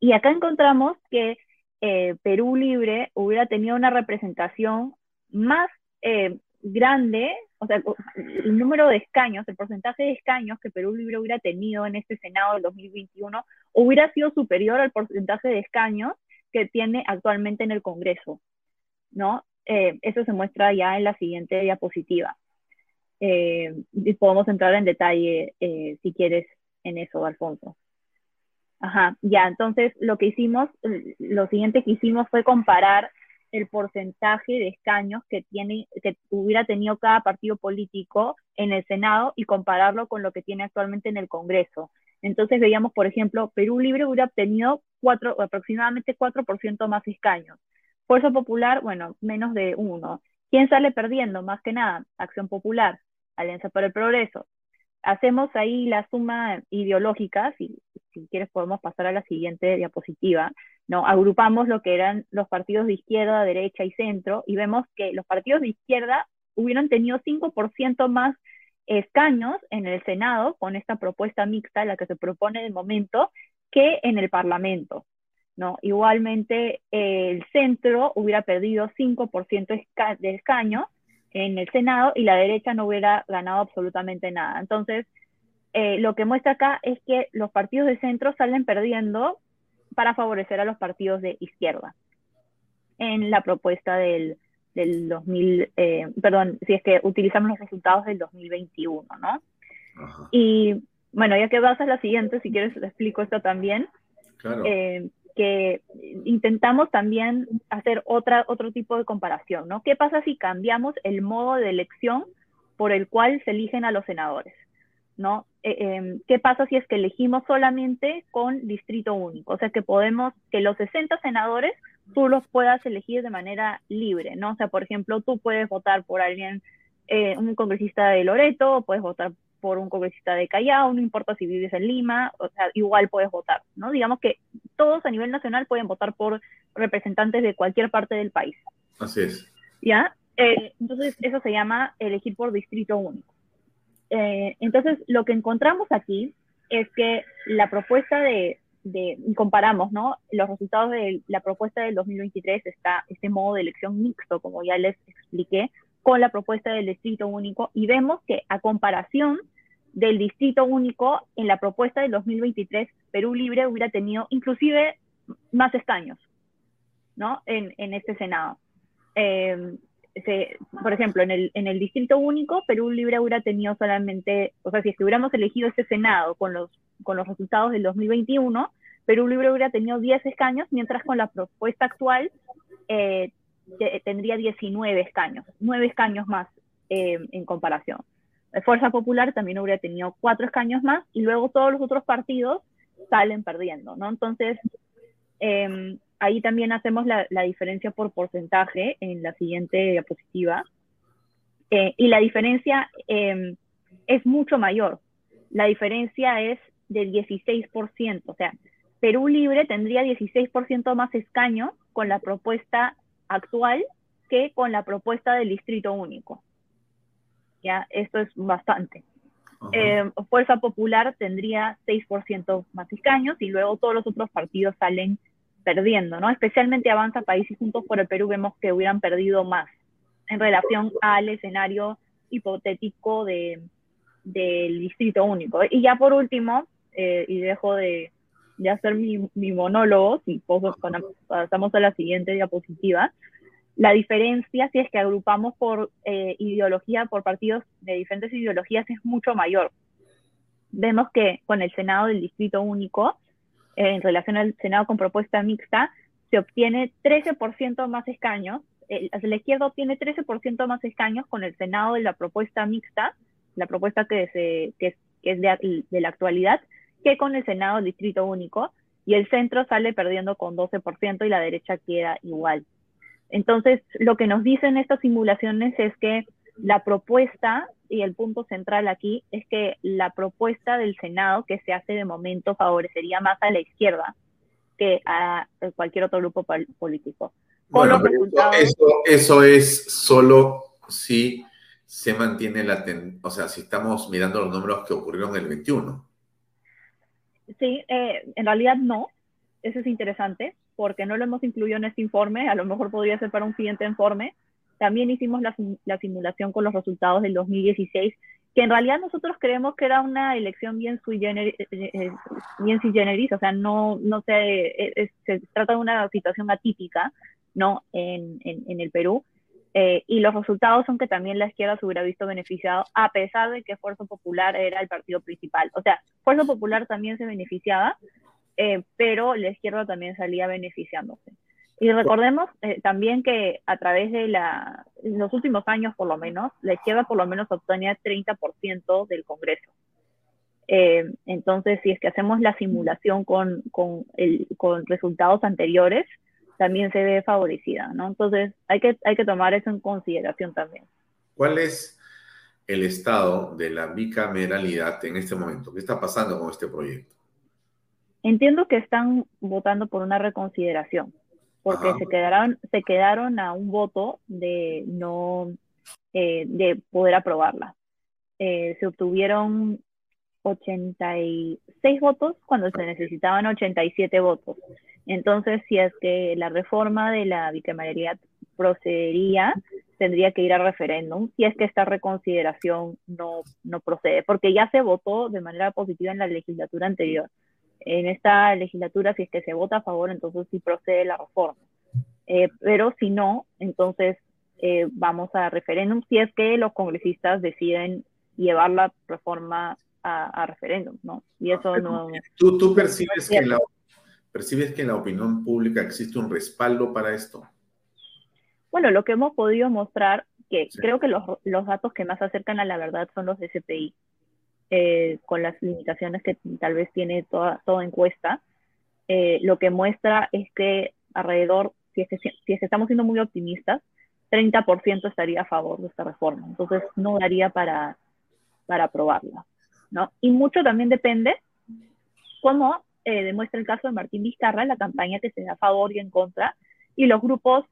Y acá encontramos que eh, Perú Libre hubiera tenido una representación más eh, grande, o sea, el número de escaños, el porcentaje de escaños que Perú Libre hubiera tenido en este Senado del 2021 hubiera sido superior al porcentaje de escaños que tiene actualmente en el Congreso, ¿no? Eh, eso se muestra ya en la siguiente diapositiva. Eh, y podemos entrar en detalle eh, si quieres en eso, Alfonso. Ajá, ya, entonces lo que hicimos, lo siguiente que hicimos fue comparar el porcentaje de escaños que, tiene, que hubiera tenido cada partido político en el Senado y compararlo con lo que tiene actualmente en el Congreso. Entonces veíamos, por ejemplo, Perú Libre hubiera obtenido cuatro, aproximadamente 4% más escaños. Fuerza Popular, bueno, menos de uno. ¿Quién sale perdiendo? Más que nada, Acción Popular, Alianza para el Progreso. Hacemos ahí la suma ideológica, si, si quieres podemos pasar a la siguiente diapositiva, ¿no? Agrupamos lo que eran los partidos de izquierda, derecha y centro y vemos que los partidos de izquierda hubieran tenido 5% más escaños en el Senado con esta propuesta mixta, la que se propone de momento, que en el Parlamento. ¿no? Igualmente, el centro hubiera perdido 5% de escaños en el Senado y la derecha no hubiera ganado absolutamente nada. Entonces, eh, lo que muestra acá es que los partidos de centro salen perdiendo para favorecer a los partidos de izquierda en la propuesta del, del 2000, eh, perdón, si es que utilizamos los resultados del 2021, ¿no? Y bueno, ya que vas a la siguiente, si quieres te explico esto también. Claro. Eh, que intentamos también hacer otra, otro tipo de comparación, ¿no? ¿Qué pasa si cambiamos el modo de elección por el cual se eligen a los senadores? ¿no? Eh, em, ¿Qué pasa si es que elegimos solamente con distrito único? O sea, que podemos, que los 60 senadores tú los puedas elegir de manera libre, ¿no? O sea, por ejemplo, tú puedes votar por alguien, eh, un congresista de Loreto, puedes votar por un congresista de Callao, no importa si vives en Lima, o sea, igual puedes votar, ¿no? Digamos que todos a nivel nacional pueden votar por representantes de cualquier parte del país. Así es. ¿Ya? Eh, entonces, eso se llama elegir por distrito único. Eh, entonces, lo que encontramos aquí es que la propuesta de, de, comparamos, ¿no? Los resultados de la propuesta del 2023 está este modo de elección mixto, como ya les expliqué, con la propuesta del distrito único y vemos que a comparación del distrito único en la propuesta del 2023, Perú Libre hubiera tenido inclusive más escaños, ¿no? En, en este Senado. Eh, por ejemplo, en el, distrito único, Perú Libre hubiera tenido solamente, o sea, si hubiéramos elegido ese Senado con los, resultados del 2021, Perú Libre hubiera tenido 10 escaños, mientras con la propuesta actual eh, tendría 19 escaños, 9 escaños más eh, en comparación. Fuerza Popular también hubiera tenido 4 escaños más y luego todos los otros partidos salen perdiendo, ¿no? Entonces, eh, ahí también hacemos la, diferencia por porcentaje en la siguiente diapositiva. Eh, y la diferencia em, es mucho mayor. La diferencia es del 16%. O sea, Perú Libre tendría 16% más escaños con la propuesta actual que con la propuesta del Distrito Único. Ya, esto es bastante. Em, Fuerza Popular tendría 6% más escaños y luego todos los otros partidos salen perdiendo, ¿no? Especialmente Avanza País y Juntos por el Perú vemos que hubieran perdido más en relación al escenario hipotético de, del distrito único. Y ya por último, eh, y dejo de, de hacer mi, mi, monólogo, y pasamos a la siguiente diapositiva, la diferencia, si es que agrupamos por eh, ideología, por partidos de diferentes ideologías, es mucho mayor. Vemos que con el Senado del Distrito Único, en relación al Senado con propuesta mixta, se obtiene 13% más escaños, la izquierda obtiene 13% más escaños con el Senado de la propuesta mixta, la propuesta que, se, que, es de, de, la actualidad, que con el Senado del Distrito Único, y el centro sale perdiendo con 12% y la derecha queda igual. Entonces, lo que nos dicen estas simulaciones es que la propuesta y el punto central aquí es que la propuesta del Senado que se hace de momento favorecería más a la izquierda que a cualquier otro grupo político. Bueno, eso, eso, es solo si se mantiene la o sea, si estamos mirando los números que ocurrieron en el 21. Sí, eh, en realidad no. Eso es interesante porque no lo hemos incluido en este informe. A lo mejor podría ser para un siguiente informe también hicimos la, simulación con los resultados del 2016, que en realidad nosotros creemos que era una elección bien sui generis, eh, eh, eh, bien sui generis o sea, no, no se, se trata de una situación atípica, ¿no? En, en, el Perú. y los resultados son que también la izquierda se hubiera visto beneficiado, a pesar de que Fuerza Popular era el partido principal. O sea, Fuerza Popular también se beneficiaba, pero la izquierda también salía beneficiándose. Y recordemos eh, también que a través de la, en los últimos años por lo menos, la izquierda por lo menos obtenía 30% del Congreso. Eh, entonces, si es que hacemos la simulación con, con, el, con resultados anteriores, también se ve favorecida, ¿no? Entonces, hay que, hay que tomar eso en consideración también. ¿Cuál es el estado de la bicameralidad en este momento? ¿Qué está pasando con este proyecto? Entiendo que están votando por una reconsideración porque se quedaron, se quedaron a un voto de no, eh, de poder aprobarla. Eh, se obtuvieron 86 votos cuando se necesitaban 87 votos. Entonces, si es que la reforma de la bicameralidad procedería, tendría que ir a referéndum si es que esta reconsideración no, no procede, porque ya se votó de manera positiva en la legislatura anterior. En esta legislatura, si es que se vota a favor, entonces sí procede la reforma. Eh, pero si no, entonces eh, vamos a referéndum si es que los congresistas deciden llevar la reforma a, referéndum, ¿no? Y eso no... ¿Tú, tú percibes, que la, percibes que en la opinión pública existe un respaldo para esto? Bueno, lo que hemos podido mostrar, que creo que los, los, datos que más acercan a la verdad son los de CPI, eh, con las limitaciones que tal vez tiene toda, toda encuesta, eh, lo que muestra es que alrededor, si es que, si estamos siendo muy optimistas, 30% estaría a favor de esta reforma. Entonces, no daría para, aprobarla. ¿no? Y mucho también depende cómo eh, demuestra el caso de Martín Vizcarra, la campaña que se da a favor y en contra, y los grupos,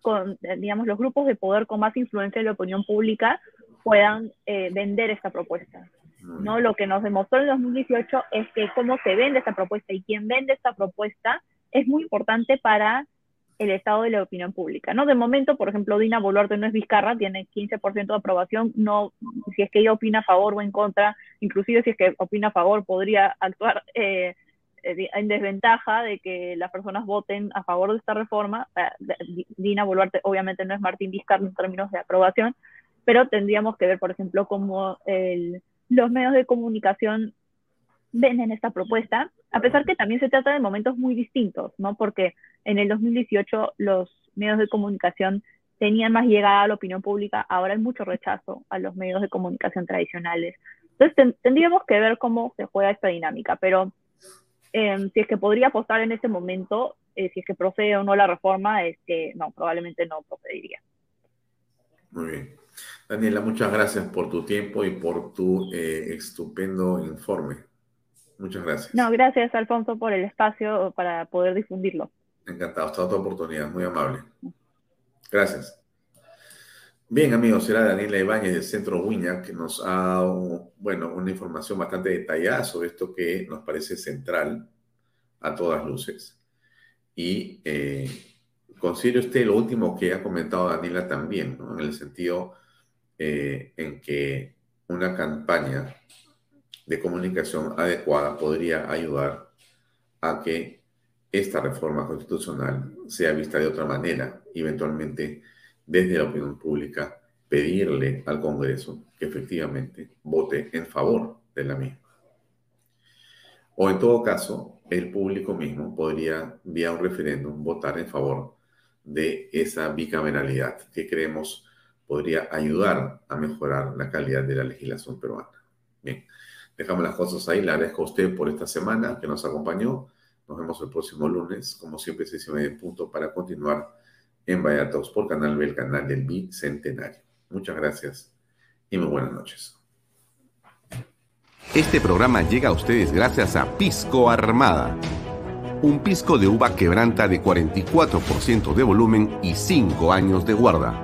con, digamos, los grupos de poder con más influencia en la opinión pública puedan eh, vender esta propuesta. ¿No? Lo que nos demostró en 2018 es que cómo se vende esta propuesta y quién vende esta propuesta es muy importante para el estado de la opinión pública, ¿no? De momento, por ejemplo, Dina Boluarte no es Vizcarra, tiene 15% de aprobación, no, si es que ella opina a favor o en contra, inclusive si es que opina a favor, podría actuar eh, eh, en desventaja de que las personas voten a favor de esta reforma. Eh, Dina Boluarte obviamente no es Martín Vizcarra en términos de aprobación, pero tendríamos que ver, por ejemplo, cómo los medios de comunicación ven esta propuesta, a pesar que también se trata de momentos muy distintos, ¿no? Porque en el 2018 los medios de comunicación tenían más llegada a la opinión pública, ahora hay mucho rechazo a los medios de comunicación tradicionales. Entonces tendríamos que ver cómo se juega esta dinámica, pero em, si es que podría apostar en este momento, eh, si es que procede o no la reforma, es que no, probablemente no procedería. Muy bien. Daniela, muchas gracias por tu tiempo y por tu eh, estupendo informe. Muchas gracias. No, gracias Alfonso por el espacio para poder difundirlo. Encantado, hasta otra oportunidad, muy amable. Gracias. Bien, amigos, será Daniela Ibáñez del Centro Wiña que nos ha dado, bueno, una información bastante detallada sobre esto que nos parece central a todas luces. Y eh, considere usted lo último que ha comentado Daniela también, en el sentido eh, en que una campaña de comunicación adecuada podría ayudar a que esta reforma constitucional sea vista de otra manera, eventualmente desde la opinión pública, pedirle al Congreso que efectivamente vote en favor de la misma. O en todo caso, el público mismo podría, vía un referéndum, votar en favor de esa bicameralidad que creemos podría ayudar a mejorar la calidad de la legislación peruana. Bien. Dejamos las cosas ahí. Le agradezco a usted por esta semana que nos acompañó. Nos vemos el próximo lunes, como siempre, seis y media punto, para continuar en Vaya por Canal B, el canal del Bicentenario. Muchas gracias y muy buenas noches. Este programa llega a ustedes gracias a Pisco Armada. Un pisco de uva quebranta de 44% de volumen y 5 años de guarda.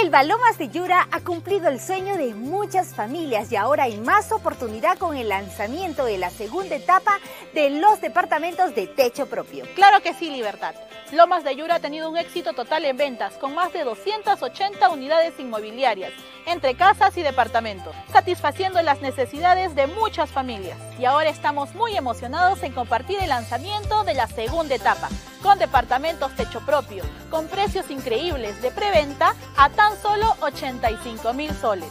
Elba Lomas de Yura ha cumplido el sueño de muchas familias y ahora hay más oportunidad con el lanzamiento de la segunda etapa de los departamentos de techo propio. Claro que sí, Libertad. Lomas de Yura ha tenido un éxito total en ventas, con más de 280 unidades inmobiliarias, entre casas y departamentos, satisfaciendo las necesidades de muchas familias. Y ahora estamos muy emocionados en compartir el lanzamiento de la segunda etapa, con departamentos techo propio, con precios increíbles de preventa a tan solo 85 mil soles,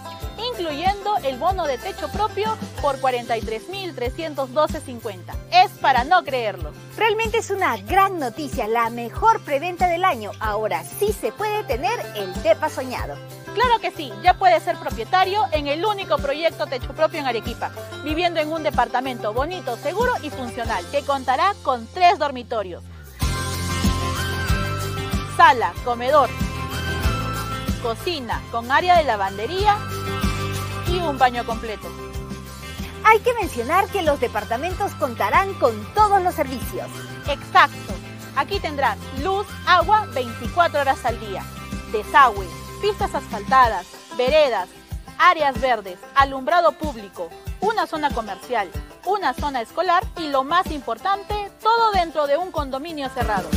incluyendo el bono de techo propio por 43.312.50. Es para no creerlo. Realmente es una gran noticia, la mejor preventa del año. Ahora sí se puede tener el DEPA soñado. Claro que sí, ya puedes ser propietario en el único proyecto techo propio en Arequipa, viviendo en un departamento bonito, seguro y funcional, que contará con tres dormitorios, sala, comedor, cocina con área de lavandería y un baño completo. Hay que mencionar que los departamentos contarán con todos los servicios. Exacto. Aquí tendrán luz, agua 24 horas al día, desagüe, pistas asfaltadas, veredas, áreas verdes, alumbrado público, una zona comercial, una zona escolar y lo más importante, todo dentro de un condominio cerrado.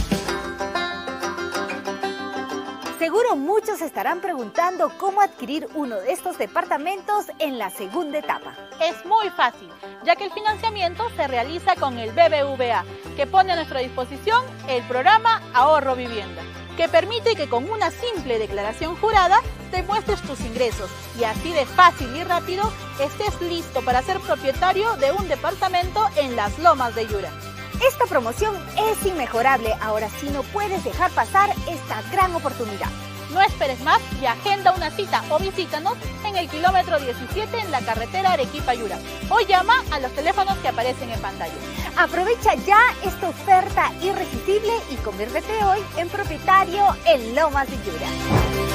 Seguro muchos estarán preguntando cómo adquirir uno de estos departamentos en la segunda etapa. Es muy fácil, ya que el financiamiento se realiza con el BBVA, que pone a nuestra disposición el programa Ahorro Vivienda, que permite que con una simple declaración jurada demuestres tus ingresos y así de fácil y rápido estés listo para ser propietario de un departamento en las lomas de Yura. Esta promoción es inmejorable, ahora sí no puedes dejar pasar esta gran oportunidad. No esperes más y agenda una cita o visítanos en el kilómetro 17 en la carretera Arequipa-Yura o llama a los teléfonos que aparecen en pantalla. Aprovecha ya esta oferta irresistible y conviértete hoy en propietario en Lomas de Yura.